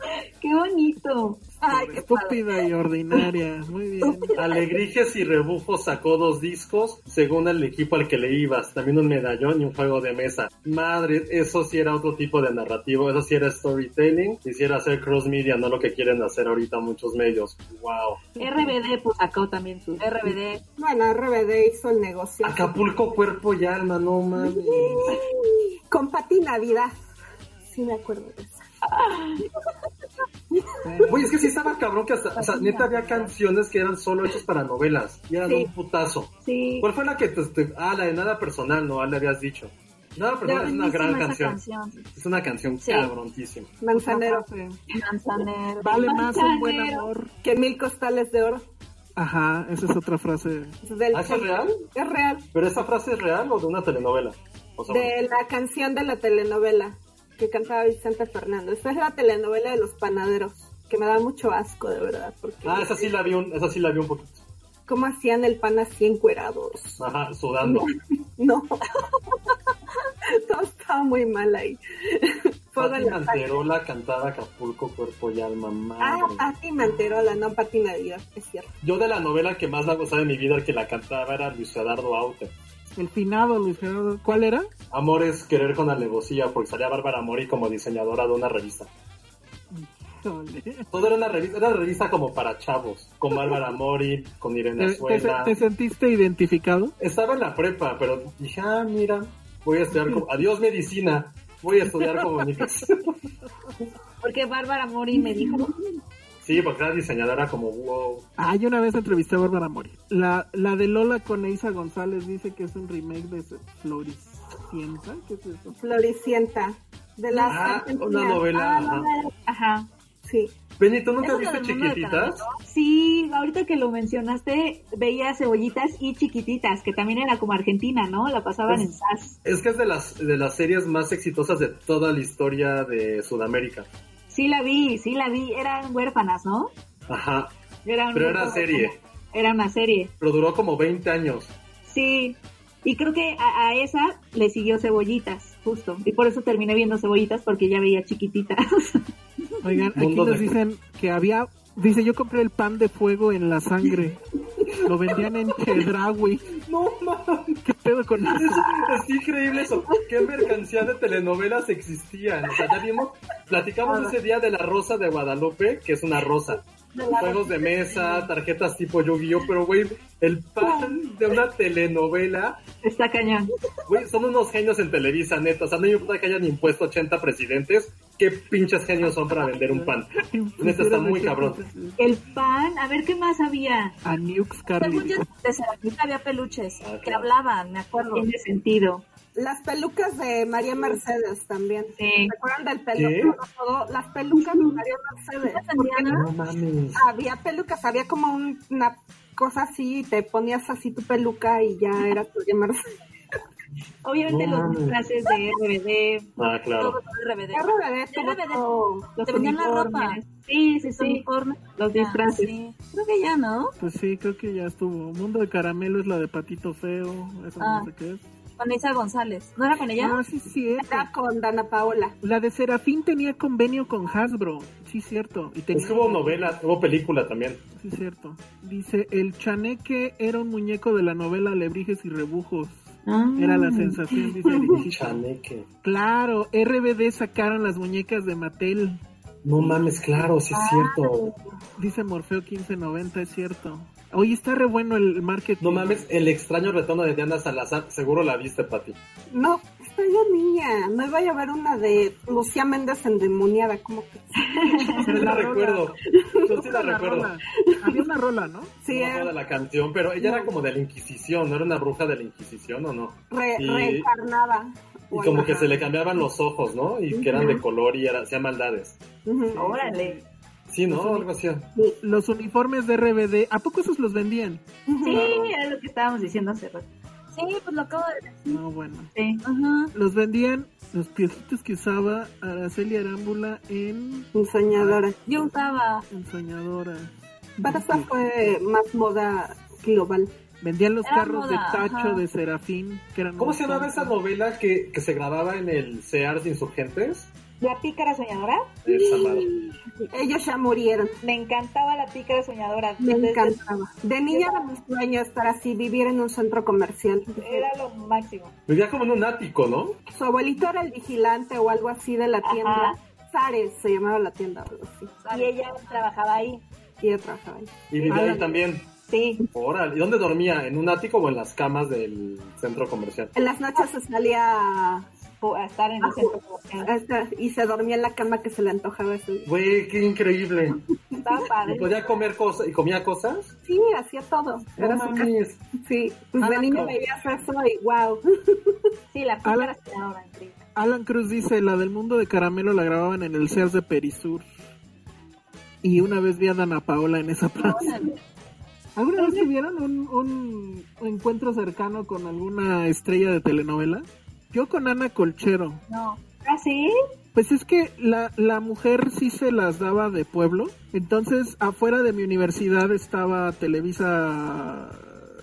Qué bonito.
Ay, qué padre.
estúpida y ordinaria. Muy bien.
Alegrijes y Rebujos sacó dos discos según el equipo al que le ibas. También un medallón y un juego de mesa. Madre, eso sí era otro tipo de narrativo. Eso sí era storytelling. Quisiera hacer cross media, no lo que quieren hacer ahorita muchos medios. Wow.
RBD pues sacó también su
RBD.
Bueno, RBD hizo el negocio.
Acapulco, cuerpo y alma, no mames.
Con Pati Navidad. Sí, me acuerdo de esa.
Oye, es que sí estaba cabrón que hasta, o sea, neta había canciones que eran solo hechas para novelas. Y eran
Sí.
un putazo.
Sí.
¿Cuál fue la que te, te- ah, la de nada personal, no? Ah, le habías dicho. Nada personal es una gran canción.
canción.
Es una canción
Sí.
cabrontísima.
Manzanero.
Manzanero.
Vale más un buen
Manzanero.
amor.
Que mil costales de oro.
Ajá, esa es otra frase.
Es del-
¿Ah, es real?
Es real.
¿Pero esa frase es real o de una telenovela? O sea,
De la canción de la telenovela que cantaba Vicente Fernández. Esa es la telenovela de los panaderos. Que me da mucho asco, de verdad. Porque
Ah, esa sí la vi un, esa sí la vi un poquito.
¿Cómo hacían el pan así encuerados?
Ajá, sudando.
No. Todo estaba muy mal ahí.
Pati
la.
Manterola cantaba Acapulco, cuerpo y alma,
Ah,
madre.
Pati Manterola, no Pati Navidad, es cierto.
Yo de la novela que más ha gustado de mi vida, el que la cantaba era Luis Gerardo Aute.
El finado Luis Gerardo. ¿Cuál era?
Amor es querer con alevosía, porque salía Bárbara Mori como diseñadora de una revista. Todo era una revista, era una revista como para chavos, con Bárbara Mori, con Irene
¿Te, te-
Azuela.
te sentiste identificado?
Estaba en la prepa, pero dije, ah, mira, voy a estudiar como, adiós medicina, voy a estudiar comunicación.
Porque Bárbara Mori me dijo,
Sí, porque era diseñadora como, wow.
Ah, yo una vez entrevisté a Bárbara Mori. La, la de Lola con Eisa González dice que es un remake de Floricienta. ¿Qué es eso?
Floricienta. De las
Ah,
Argentinas.
una novela.
Ah,
ajá.
Sí.
Benny, ¿tú nunca viste chiquititas?
Sí, ahorita que lo mencionaste, veía cebollitas y chiquititas, que también era como Argentina, ¿no? La pasaban
Es-
en SAS.
Es que es de las, de las series más exitosas de toda la historia de Sudamérica.
Sí la vi, sí la vi, eran huérfanas, ¿no?
Ajá.
Eran
Pero era serie.
Era una serie,
Pero duró como 20 años.
sí. Y creo que a, a esa le siguió cebollitas, justo. Y por eso terminé viendo cebollitas porque ya veía chiquititas.
Oigan, aquí nos dicen que había. Dice, yo compré el pan de fuego en la sangre. Lo vendían en Chedraui.
No mames.
¿Qué pedo con eso?
Es increíble eso. ¿Qué mercancía de telenovelas existían? O sea, ya vimos, platicamos ese día de la Rosa de Guadalupe, que es una rosa. Juegos de mesa, tarjetas tipo Yu-Gi-Oh! Pero, güey, el pan de una telenovela,
Está cañón.
güey, son unos genios en Televisa, neta. O sea, no importa que hayan impuesto 80 presidentes. ¿Qué pinches genios son para vender un pan? Neta, está muy cabrón.
El pan, a ver qué más había.
A Nukes
Según yo,
Carly.
de cerámica había peluches
Ah,
que
claro.
hablaban, me acuerdo.
Tiene sentido.
Las pelucas de María Mercedes también.
Sí.
¿Se acuerdan del todo? Las pelucas de María Mercedes.
No mames.
había pelucas, había como un- una cosa así, y te ponías así tu peluca y ya era María Mercedes.
Obviamente
No
los disfraces de RBD,
Ah, claro.
Todo RBD.
RBD tuvo
RBD.
todo.
los
Te vendían la ropa.
Sí, sí,
Los
sí. Los
Ah,
disfraces.
sí. Creo que ya, ¿no?
Pues sí, creo que ya estuvo. Mundo de Caramelo es la de Patito Feo. Eso
Ah.
no sé qué es.
Con Isa González. ¿No era con ella?
Ah, sí, cierto.
Era con Dana Paola.
La de Serafín tenía convenio con Hasbro. Sí, cierto. Y tenía...
Es que hubo novela, hubo película también.
Sí, cierto. Dice, el chaneque era un muñeco de la novela Alebrijes y Rebujos.
Ah.
Era la sensación, dice.
Chaneque.
Claro, RBD sacaron las muñecas de Mattel.
No mames, claro, sí es cierto.
Dice Morfeo 1590, es cierto. Oye, está re bueno el marketing.
No mames, el extraño retorno de Diana Salazar, seguro la viste, Pati.
No, está yo niña. No iba a llevar una de Lucía Méndez endemoniada, como que.
Yo la recuerdo. Yo sí la
Una
recuerdo.
rola. Había una rola, ¿no?
Sí,
me acuerdo de la canción, pero ella era como de la Inquisición, ¿no era una bruja de la Inquisición o no?
re-
Y-
reencarnada.
Y como que se le cambiaban los ojos, ¿no? Y que eran de color y era- hacía maldades.
Órale.
Sí, ¿no? Algo así.
Los uniformes de RBD, ¿a poco esos los vendían?
Sí, era lo que estábamos diciendo hace rato.
Sí, pues lo acabo de decir.
No, bueno.
Sí.
Ajá.
Los vendían los piojitos que usaba Araceli Arámbula en
Ensoñadora.
Yo usaba.
Ensoñadora.
Esa fue más moda global.
Vendían los
Era
carros de Tacho,
ajá.
de Serafín, que eran...
¿Cómo se llamaba esa novela que, que se grababa en el Sears de Insurgentes?
La pícara soñadora.
Madre.
Ellos ya murieron.
Me encantaba la pícara soñadora.
Me
Desde-
encantaba. De niña era mi sueño estar así, vivir en un centro comercial.
Era lo máximo.
Vivía como en un ático, ¿no?
Su abuelito era el vigilante o algo así de la tienda.
Ajá.
Zares se llamaba la tienda o algo así.
Y ella trabajaba ahí.
Y yo trabajaba ahí.
Y vivía
Ah,
ahí también.
Sí.
¿Y dónde dormía? ¿En un ático o en las camas del centro comercial?
En las noches se salía
A estar en el centro comercial.
esta- y se dormía en la cama que se le antojaba ese.
Güey, qué increíble.
Estaba
¿Y
padre.
podía comer cosas? ¿Y comía cosas?
Sí, hacía todo. Era
No mames.
Sí, pues de
Ah,
niño veías eso y wow.
Sí, la pícara
Alan-
increíble.
Alan Cruz dice, la del mundo de caramelo la grababan en el Sears de Perisur. Y una vez vi a Dana Paola en esa plaza. ¿Alguna vez tuvieron un, un encuentro cercano con alguna estrella de telenovela? Yo con Ana Colchero.
No. ¿Ah, sí?
Pues es que la, la mujer sí se las daba de pueblo. Entonces, afuera de mi universidad estaba Televisa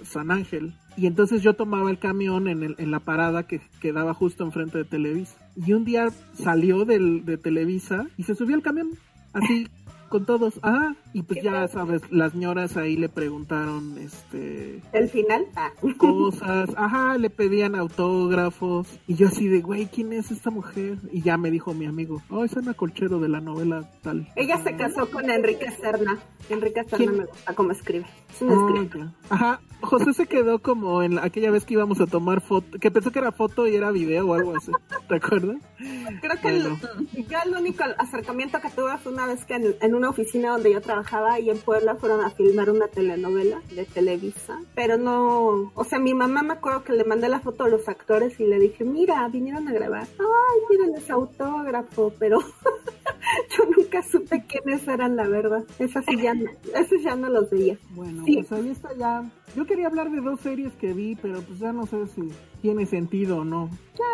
San Ángel. Y entonces yo tomaba el camión en, el- en la parada que quedaba justo enfrente de Televisa. Y un día salió del, de Televisa y se subió al camión. Así, con todos. Ah, y pues ya sabes, las ñoras ahí le preguntaron, este
El final, ah.
cosas, ajá, le pedían autógrafos y yo así de, güey, ¿quién es esta mujer? Y ya me dijo mi amigo, oh, es Ana Colchero de la novela tal.
Ella se casó con Enrique Serna. Enrique Serna
¿Quién?
me gusta cómo escribe. Es un
Oh. Ajá, José se quedó como en la- aquella vez que íbamos a tomar foto, que pensó que era foto y era video o algo así, ¿te acuerdas?
Creo que el- yo el único acercamiento que tuve fue una vez que en, en una oficina donde yo trabajaba y en Puebla fueron a filmar una telenovela de Televisa, pero no, o sea, mi mamá me acuerdo que le mandé la foto a los actores y le dije, mira, vinieron a grabar, ay, miren ese autógrafo, pero yo nunca supe quiénes eran, la verdad, esas sí ya no, esos ya no los veía.
Bueno,
Sí.
pues ahí está ya. Yo quería hablar de dos series que vi, pero pues ya no sé si tiene sentido o no.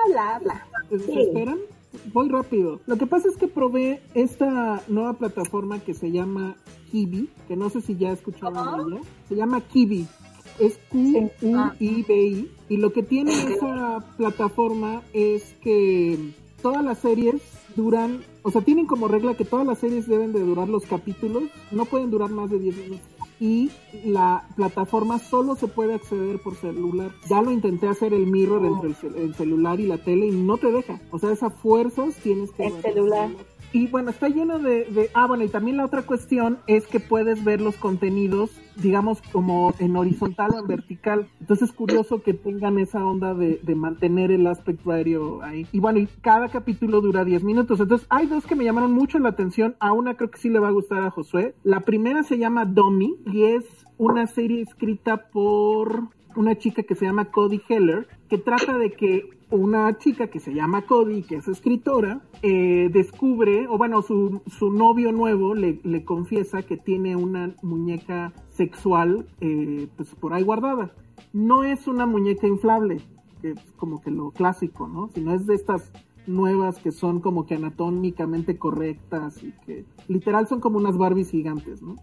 Habla, habla.
¿Se
Sí.
esperan? Voy rápido. Lo que pasa es que probé esta nueva plataforma que se llama Kiwi, que no sé si ya escucharon de ella. Se llama Kiwi. Es Q-U-I-B-I. Y lo que tiene esa plataforma es que todas las series duran, o sea, tienen como regla que todas las series deben de durar los capítulos, no pueden durar más de 10 minutos. Y la plataforma solo se puede acceder por celular. Ya lo intenté hacer el mirror entre el, cel- el celular y la tele y no te deja. O sea, esas fuerzas tienes que...
El celular.
Y bueno, está lleno de, de... Ah, bueno, y también la otra cuestión es que puedes ver los contenidos, digamos, como en horizontal o en vertical. Entonces es curioso que tengan esa onda de, de mantener el aspect ratio ahí. Y bueno, y cada capítulo dura 10 minutos. Entonces hay dos que me llamaron mucho la atención. A una creo que sí le va a gustar a Josué. La primera se llama Dummy y es una serie escrita por una chica que se llama Cody Heller, que trata de que una chica que se llama Cody, que es escritora, eh, descubre, o bueno, su, su novio nuevo le, le confiesa que tiene una muñeca sexual, eh, pues por ahí guardada. No es una muñeca inflable, que es como que lo clásico, ¿no? Sino es de estas nuevas que son como que anatómicamente correctas y que literal son como unas Barbies gigantes, ¿no?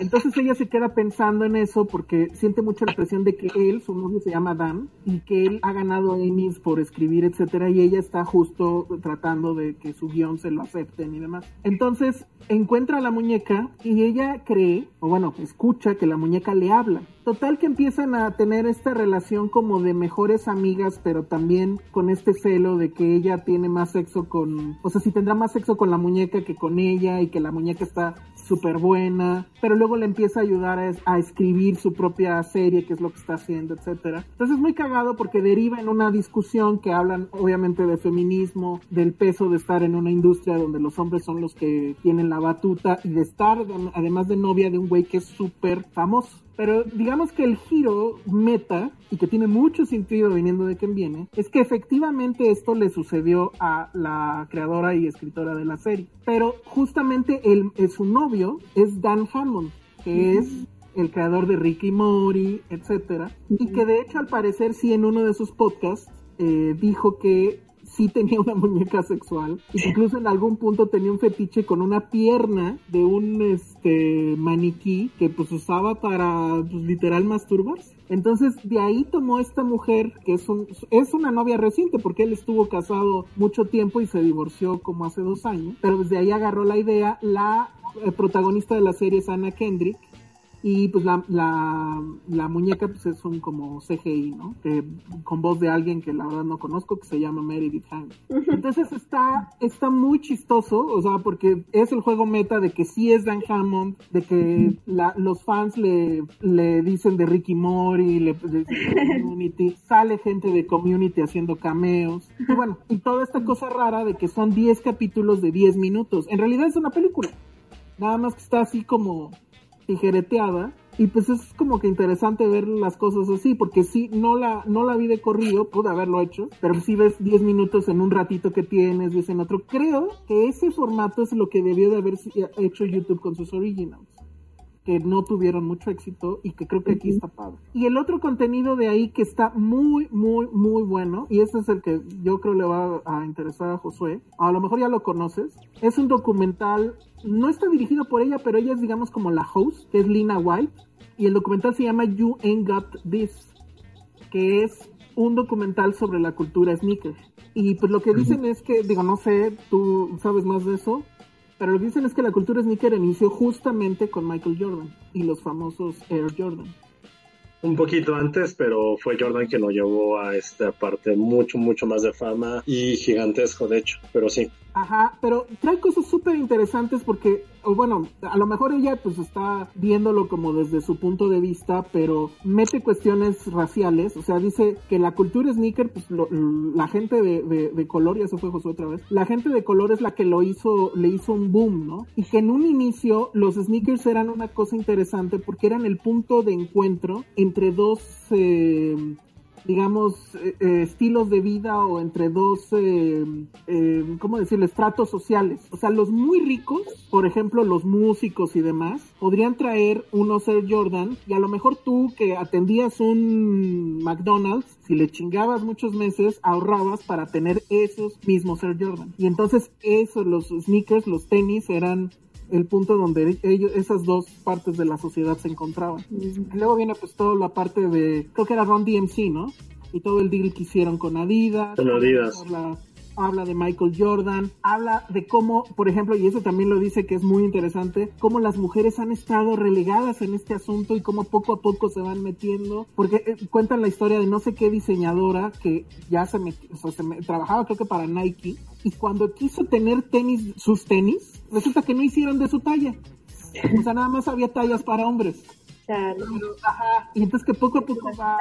Entonces ella se queda pensando en eso porque siente mucho la presión de que él, su novio se llama Dan, y que él ha ganado Emmys por escribir, etcétera, y ella está justo tratando de que su guion se lo acepten y demás. Entonces encuentra a la muñeca y ella cree, o bueno, escucha que la muñeca le habla. Total que empiezan a tener esta relación como de mejores amigas, pero también con este celo de que ella tiene más sexo con, o sea, si tendrá más sexo con la muñeca que con ella y que la muñeca está súper buena, pero luego le empieza a ayudar a, escribir su propia serie, que es lo que está haciendo, etcétera. Entonces es muy cagado porque deriva en una discusión que hablan obviamente de feminismo, del peso de estar en una industria donde los hombres son los que tienen la batuta y de estar además de novia de un güey que es súper famoso. Pero digamos que el giro meta, y que tiene mucho sentido viniendo de quien viene, es que efectivamente esto le sucedió a la creadora y escritora de la serie. Pero justamente el, su novio es Dan Hammond, que es el creador de Ricky Mori, etcétera, y que de hecho al parecer sí en uno de sus podcasts eh, dijo que sí tenía una muñeca sexual incluso en algún punto tenía un fetiche con una pierna de un este maniquí que pues usaba para pues, literal masturbarse. Entonces de ahí tomó esta mujer que es un es una novia reciente porque él estuvo casado mucho tiempo y se divorció como hace dos años, pero desde ahí agarró la idea la eh, protagonista de la serie es Anna Kendrick y pues la, la, la muñeca pues es un como CGI, ¿no? Que, con voz de alguien que la verdad no conozco, que se llama Meredith Hang. Entonces está, está muy chistoso, o sea, porque es el juego meta de que sí es Dan Hammond, de que la- los fans le, le dicen de Ricky Mori, le, de Community, sale gente de Community haciendo cameos, y bueno, y toda esta cosa rara de que son 10 capítulos de 10 minutos. En realidad es una película, nada más que está así como tijereteada y pues es como que interesante ver las cosas así porque sí no la no la vi de corrido pude haberlo hecho pero si ves 10 minutos en un ratito que tienes ves en otro. Creo que ese formato es lo que debió de haber hecho YouTube con sus originals que no tuvieron mucho éxito y que creo que aquí está padre. Y el otro contenido de ahí que está muy, muy, muy bueno, y este es el que yo creo le va a interesar a Josué, a lo mejor ya lo conoces, es un documental, no está dirigido por ella, pero ella es digamos como la host, que es Lina White, y el documental se llama You Ain't Got This, que es un documental sobre la cultura sneaker. Y pues lo que dicen es que, digo, no sé, tú sabes más de eso, pero lo que dicen es que la cultura sneaker inició justamente con Michael Jordan y los famosos Air Jordan.
Un poquito antes, pero fue Jordan quien lo llevó a esta parte mucho, mucho más de fama y gigantesco, de hecho. Pero sí,
Ajá, pero trae cosas súper interesantes porque, o bueno, a lo mejor ella pues está viéndolo como desde su punto de vista, pero mete cuestiones raciales, o sea, dice que la cultura sneaker, pues lo- la gente de, de- color, ya se fue Josué otra vez, la gente de color es la que lo hizo, le hizo un boom, ¿no? Y que en un inicio los sneakers eran una cosa interesante porque eran el punto de encuentro entre dos... eh, digamos, eh, eh, estilos de vida o entre dos, eh, eh, ¿cómo decirlo?, estratos sociales. O sea, los muy ricos, por ejemplo, los músicos y demás, podrían traer unos Air Jordan y a lo mejor tú que atendías un McDonald's, si le chingabas muchos meses, ahorrabas para tener esos mismos Air Jordan. Y entonces eso, los sneakers, los tenis eran el punto donde ellos, esas dos partes de la sociedad se encontraban. Y luego viene pues toda la parte de, creo que era Ron DMC, ¿no? Y todo el deal que hicieron con Adidas.
Con Adidas.
Habla, habla de Michael Jordan, habla de cómo, por ejemplo, y eso también lo dice que es muy interesante, cómo las mujeres han estado relegadas en este asunto y cómo poco a poco se van metiendo, porque eh, cuentan la historia de no sé qué diseñadora que ya se, metió, o sea, se me- trabajaba creo que para Nike y cuando quiso tener tenis, sus tenis, resulta que no hicieron de su talla. O sea, nada más había tallas para hombres. Ajá, y entonces que poco a poco va,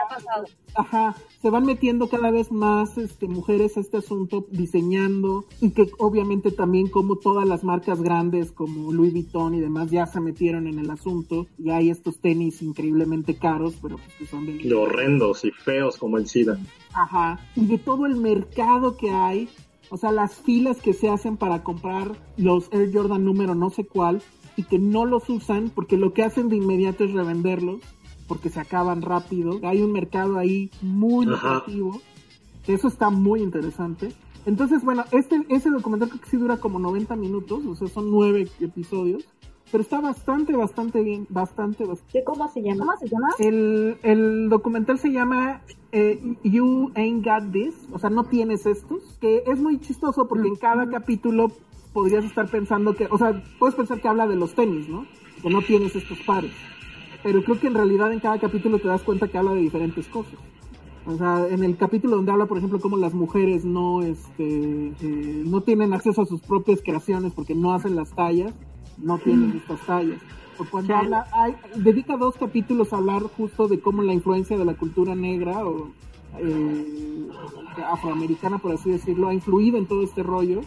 ajá, se van metiendo cada vez más este, mujeres a este asunto, diseñando, y que obviamente también como todas las marcas grandes como Louis Vuitton y demás ya se metieron en el asunto, y hay estos tenis increíblemente caros, pero pues que son de...
de horrendos y feos como el SIDA.
Ajá, y de todo el mercado que hay, o sea, las filas que se hacen para comprar los Air Jordan número no sé cuál y que no los usan porque lo que hacen de inmediato es revenderlos porque se acaban rápido. Hay un mercado ahí muy lucrativo. Eso está muy interesante. Entonces, bueno, este ese documental creo que sí dura como 90 minutos, o sea, son nueve episodios. pero está bastante, bastante bien, bastante, bastante.
¿Cómo se llama?
¿Cómo se llama?
El, el documental se llama eh, You Ain't Got This, o sea, no tienes estos, que es muy chistoso porque en cada capítulo podrías estar pensando que, o sea, puedes pensar que habla de los tenis, ¿no? Que no tienes estos pares. Pero creo que en realidad en cada capítulo te das cuenta que habla de diferentes cosas. O sea, en el capítulo donde habla, por ejemplo, cómo las mujeres no, este, eh, no tienen acceso a sus propias creaciones porque no hacen las tallas, no tienen estas tallas. O cuando habla, hay, dedica dos capítulos a hablar justo de cómo la influencia de la cultura negra o eh, afroamericana, por así decirlo, ha influido en todo este rollo.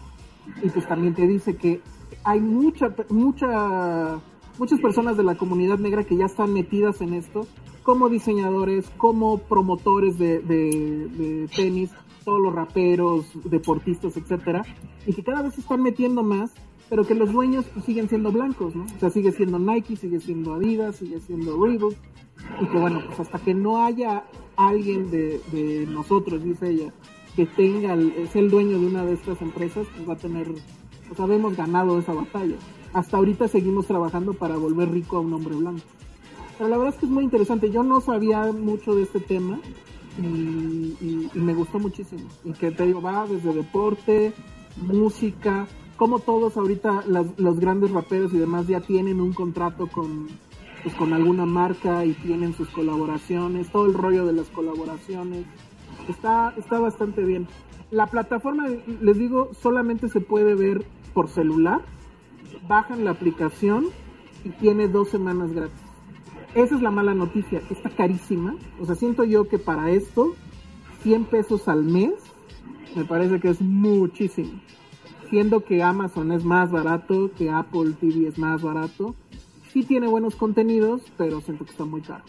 Y pues también te dice que hay mucha, mucha, muchas personas de la comunidad negra que ya están metidas en esto, como diseñadores, como promotores de, tenis, todos los raperos, deportistas, etcétera, y que cada vez se están metiendo más, pero que los dueños pues, siguen siendo blancos, ¿no? O sea, sigue siendo Nike, sigue siendo Adidas, sigue siendo Reebok, y que bueno, pues hasta que no haya alguien de nosotros, dice ella, que tenga, es el dueño de una de estas empresas, pues va a tener, o sea, hemos ganado esa batalla. Hasta ahorita seguimos trabajando para volver rico a un hombre blanco. Pero la verdad es que es muy interesante. Yo no sabía mucho de este tema y, y- y me gustó muchísimo. Y que te digo, va desde deporte, música, como todos ahorita las- los grandes raperos y demás ya tienen un contrato con, pues, con alguna marca y tienen sus colaboraciones, todo el rollo de las colaboraciones. Está, está bastante bien. La plataforma, les digo, solamente se puede ver por celular. Bajan la aplicación y tiene dos semanas gratis. Esa es la mala noticia, está carísima. O sea, siento yo que para esto, 100 pesos al mes, me parece que es muchísimo. Siendo que Amazon es más barato, que Apple TV es más barato. Sí tiene buenos contenidos, pero siento que está muy caro.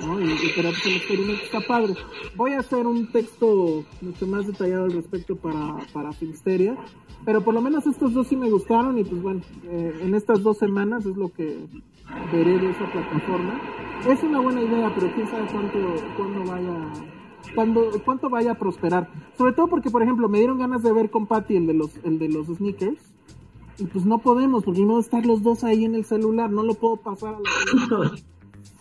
¿No? Y, y- pero pues, el experimento está padre. Voy a hacer un texto mucho más detallado al respecto para, para Filmsteria, pero por lo menos estos dos sí me gustaron y pues bueno, eh, en estas dos semanas es lo que veré de esa plataforma. Es una buena idea, pero quién sabe cuánto, cuándo vaya, cuándo, cuánto vaya a prosperar. Sobre todo porque, por ejemplo, me dieron ganas de ver con Patty el de los, el de los sneakers. Y pues no podemos, porque no estar los dos ahí en el celular, no lo puedo pasar a la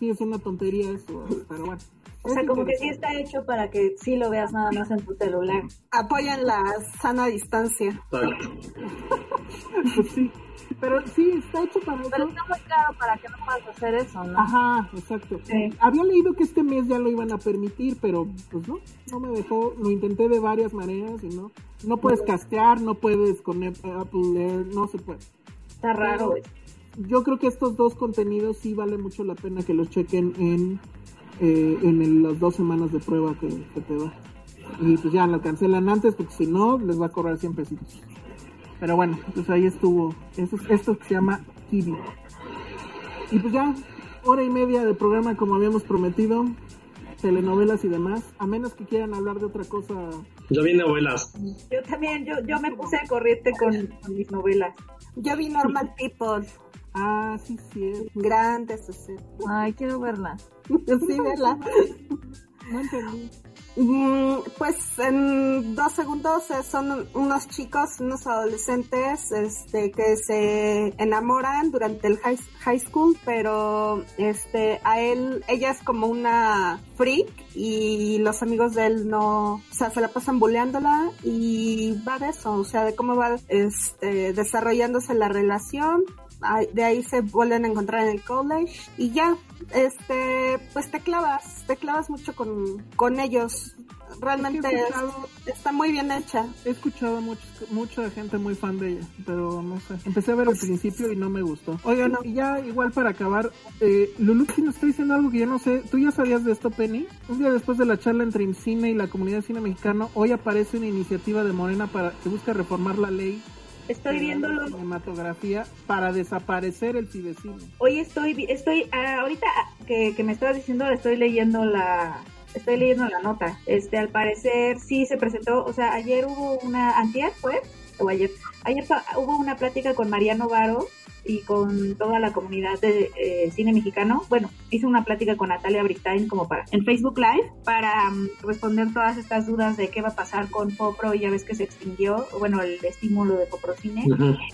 Sí, es una tontería eso, pero bueno.
O sea, como que sí está hecho para que sí lo veas nada más en tu celular.
Apoyan la sana distancia.
Pues sí, pero sí, está hecho para
Pero
eso.
está muy caro para que no puedas hacer eso, ¿no?
Ajá, exacto.
Sí.
Había leído que este mes ya lo iban a permitir, pero pues no, no me dejó. Lo intenté de varias maneras y no. No puedes castear, no puedes con Apple Air, no se puede.
Está raro, güey.
Yo creo que estos dos contenidos sí vale mucho la pena que los chequen en, eh, en el- las dos semanas de prueba que, que te da. Y pues ya lo cancelan antes porque si no les va a cobrar 100 pesitos. Pero bueno, pues ahí estuvo. Esto, esto que se llama Kiwi. Y pues ya, hora y media de programa como habíamos prometido. Telenovelas y demás. A menos que quieran hablar de otra cosa.
Yo vi novelas.
Yo también, yo, yo me puse al corriente con, con mis novelas.
Yo vi Normal People.
Ah, sí, sí.
Grandes, así.
Ay, quiero verla.
Sí, verla.
No entendí.
Mm, Pues en dos segundos eh, son unos chicos, unos adolescentes, este, que se enamoran durante el high, high school, pero este, a él, ella es como una freak y los amigos de él no, o sea, se la pasan buleándola y va de eso, o sea, de cómo va este, desarrollándose la relación. De ahí se vuelven a encontrar en el college y ya, este, pues te clavas, te clavas mucho con, con ellos. Realmente es- está muy bien hecha.
He escuchado a muchos- mucha gente muy fan de ella, pero no sé. Empecé a ver al principio y no me gustó. Oigan, y ya igual para acabar, eh, Lulu nos está diciendo algo que yo no sé. ¿Tú ya sabías de esto, Penny? Un día después de la charla entre IMCINE y la comunidad de cine mexicano, hoy aparece una iniciativa de Morena para que busca reformar la ley
Estoy
de
viéndolo.
cinematografía para desaparecer el cibecine.
Hoy estoy, vi- estoy, ah, ahorita que, que me estabas diciendo, estoy leyendo la, estoy leyendo la nota. Este, al parecer sí se presentó, o sea, ayer hubo una, antier fue, o ayer, ayer hubo una plática con Mariano Varo y con toda la comunidad de eh, cine mexicano. Bueno, hice una plática con Natalia Brittain como para en Facebook Live para mm, responder todas estas dudas de qué va a pasar con Popro, ya ves que se extinguió, bueno, el estímulo de Poprocine,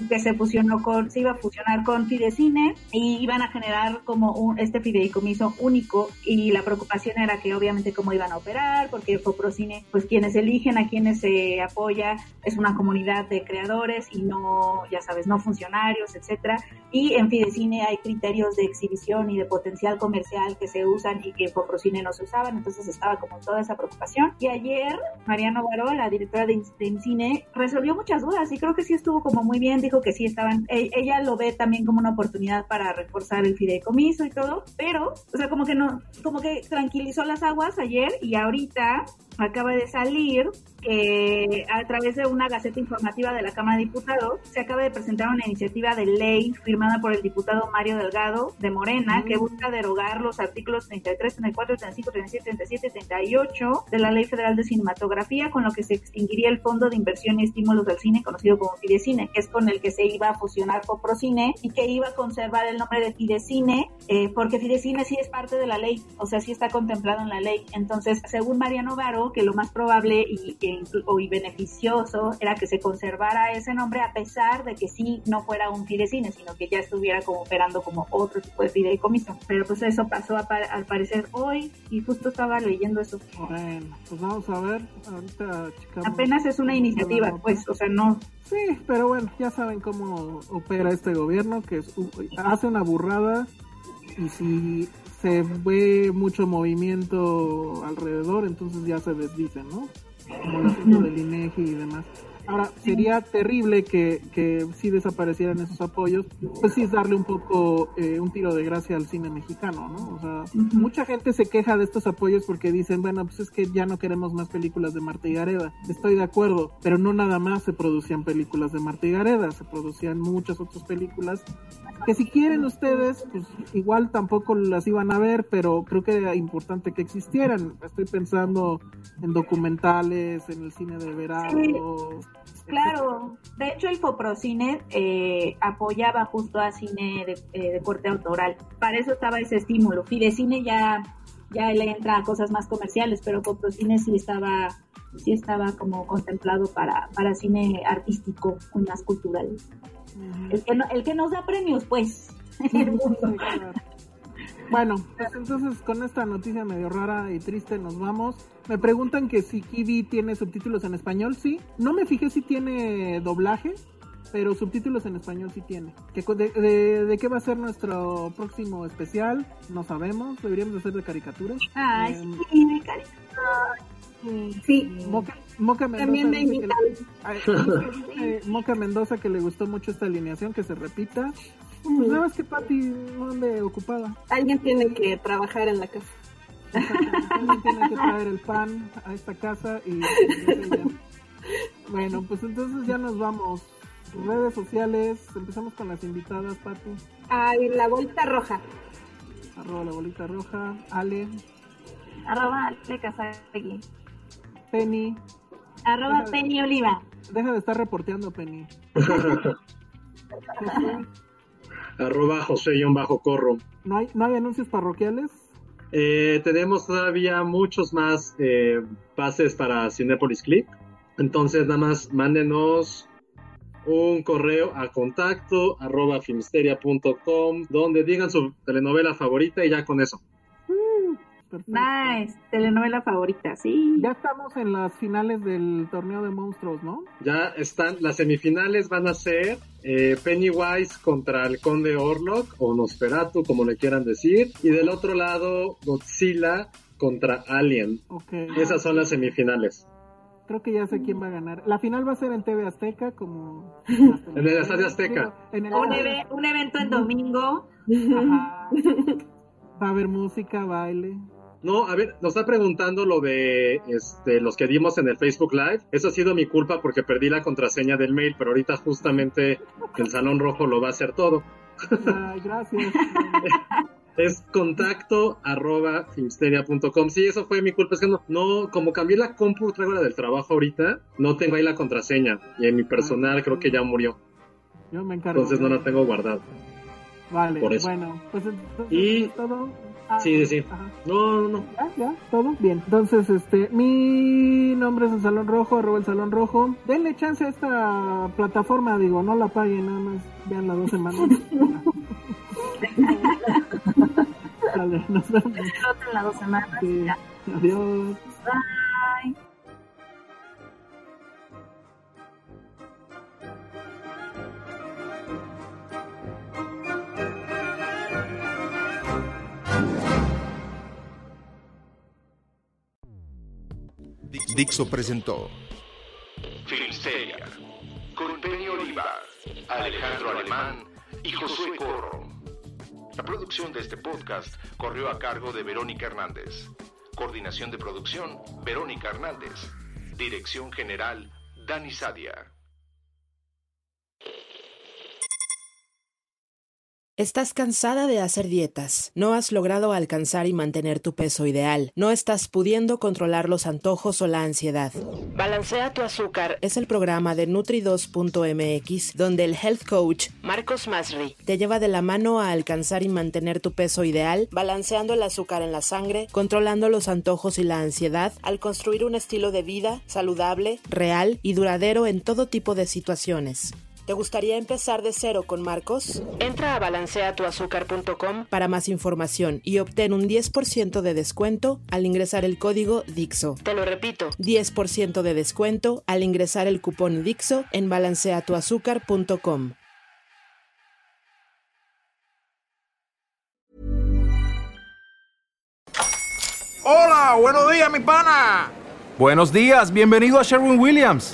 que se fusionó con, se iba a fusionar con Fidecine y iban a generar como un, este fideicomiso único y la preocupación era que obviamente cómo iban a operar, porque Poprocine, pues quienes eligen a quienes se apoya es una comunidad de creadores y no, ya sabes, no funcionarios, etcétera. Y en Fidecine hay criterios de exhibición y de potencial comercial que se usan y que en Poprocine no se usaban, entonces estaba como toda esa preocupación. Y ayer Mariano Baró, la directora de, de Cine, resolvió muchas dudas y creo que sí estuvo como muy bien, dijo que sí estaban, e- ella lo ve también como una oportunidad para reforzar el fideicomiso y todo, pero, o sea, como que no, como que tranquilizó las aguas ayer y ahorita acaba de salir que a través de una gaceta informativa de la Cámara de Diputados se acaba de presentar una iniciativa de ley firmada por el diputado Mario Delgado de Morena que busca derogar los artículos 33, 34, 35, 37, 37 y 38 de la Ley Federal de Cinematografía con lo que se extinguiría el Fondo de Inversión y Estímulos al Cine conocido como Fidecine, que es con el que se iba a fusionar Coprocine y que iba a conservar el nombre de Fidecine eh, porque Fidecine sí es parte de la ley, o sea, sí está contemplado en la ley. Entonces, según Mariano Varo, que lo más probable y, que o y beneficioso era que se conservara ese nombre a pesar de que sí no fuera un fidecine, sino que ya estuviera como operando como otro tipo de fideicomiso. Pero pues eso pasó a al parecer hoy y justo estaba leyendo eso.
Bueno, pues vamos a ver. Ahorita checamos.
Apenas es una iniciativa, pues, o sea, no.
Sí, pero bueno, ya saben cómo opera este gobierno, que es hace una burrada y si se ve mucho movimiento alrededor, entonces ya se desdicen, ¿no? Como el del INEGI y demás. Ahora, sería terrible que, que si desaparecieran esos apoyos, pues sí es darle un poco eh, un tiro de gracia al cine mexicano, ¿no? O sea, mucha gente se queja de estos apoyos porque dicen, bueno, pues es que ya no queremos más películas de Marta y Gareda. Estoy de acuerdo, pero no nada más se producían películas de Marta y Gareda, se producían muchas otras películas que si quieren ustedes, pues igual tampoco las iban a ver, pero creo que era importante que existieran. Estoy pensando en documentales, en el cine de verano.
Claro, de hecho el Foprocine eh, apoyaba justo a cine de, eh, de corte autoral. Para eso estaba ese estímulo. Fidecine ya ya le entra a cosas más comerciales, pero Foprocine sí estaba sí estaba como contemplado para, para cine artístico y más cultural. El que, no- el que nos da premios, pues.
Bueno, pues entonces con esta noticia medio rara y triste nos vamos. Me preguntan que si Kiwi tiene subtítulos en español, sí. No me fijé si tiene doblaje, pero subtítulos en español sí tiene. ¿Qué co- de, de- de qué va a ser nuestro próximo especial? No sabemos, deberíamos hacer de caricaturas.
Ay,
Em,
sí, de cariño.
Sí,
Moca, Moca Mendoza
también me
dice Moca Mendoza que le gustó mucho esta alineación, que se repita. Pues nada más que Pati no ande ocupada.
Alguien tiene que trabajar en la casa.
Alguien tiene que traer el pan a esta casa y... Bueno, pues entonces ya nos vamos. Redes sociales, empezamos con las invitadas, Pati.
Ay, la bolita roja.
Arroba la bolita roja, Ale,
Arroba Ale Casagui.
Penny.
Arroba Penny Oliva.
Deja de estar reporteando, Penny.
Arroba José-Corro.
¿No hay, ¿No hay anuncios parroquiales?
Eh, tenemos todavía muchos más eh, pases para Cinepolis Click. Entonces, nada más mándenos un correo a contacto arroba filmsteria.com donde digan su telenovela favorita y ya con eso.
Perfecto.
Nice, telenovela favorita, sí.
Ya estamos en las finales del torneo de monstruos, ¿no?
Ya están, las semifinales van a ser eh, Pennywise contra el Conde Orlok o Nosferatu, como le quieran decir, y del otro lado Godzilla contra Alien.
Ok.
Esas son las semifinales.
Creo que ya sé quién va a ganar. La final va a ser en TV Azteca, como...
En el Estadio Azteca.
En el
Un, un evento en domingo.
Ajá. Va a haber música, baile.
No, a ver, nos está preguntando lo de este, los que dimos en el Facebook Live. Eso ha sido mi culpa porque perdí la contraseña del mail, pero ahorita justamente el Salón Rojo lo va a hacer todo.
Ay, gracias.
Es contacto arroba filmsteria.com. Sí, eso fue mi culpa. Es que no, no, como cambié la compu, traigo la del trabajo ahorita, no tengo ahí la contraseña. Y en mi personal creo que ya murió.
Yo me encargo.
Entonces no la tengo guardada.
Vale,
por eso.
bueno, pues entonces
Y-
¿es todo. Ah,
Sí, sí, sí.
ajá.
No, no, no.
¿Ya? ¿Ya? ¿Todo? Bien. Entonces, este, mi nombre es el Salón Rojo, arroba el Salón Rojo. Denle chance a esta plataforma, digo, no la paguen, nada más vean las dos semanas. Vale, nos vemos.
Las dos semanas.
Sí.
Ya.
Adiós.
Bye.
Dixo presentó Filmsteria con Penny Oliva, Alejandro Alemán y Josué Corro. La producción de este podcast corrió a cargo de Verónica Hernández. Coordinación de producción, Verónica Hernández. Dirección General, Dani Sadia.
¿Estás cansada de hacer dietas? ¿No has logrado alcanzar y mantener tu peso ideal? ¿No estás pudiendo controlar los antojos o la ansiedad? Balancea tu azúcar es el programa de Nutri2.mx donde el health coach Marcos Masri te lleva de la mano a alcanzar y mantener tu peso ideal, balanceando el azúcar en la sangre, controlando los antojos y la ansiedad al construir un estilo de vida saludable, real y duradero en todo tipo de situaciones. ¿Te gustaría empezar de cero con Marcos? Entra a balanceatuazúcar.com para más información y obtén un 10% de descuento al ingresar el código DIXO. Te lo repito, 10% de descuento al ingresar el cupón DIXO en balanceatuazúcar.com.
Hola, buenos días, mi pana.
Buenos días, bienvenido a Sherwin Williams.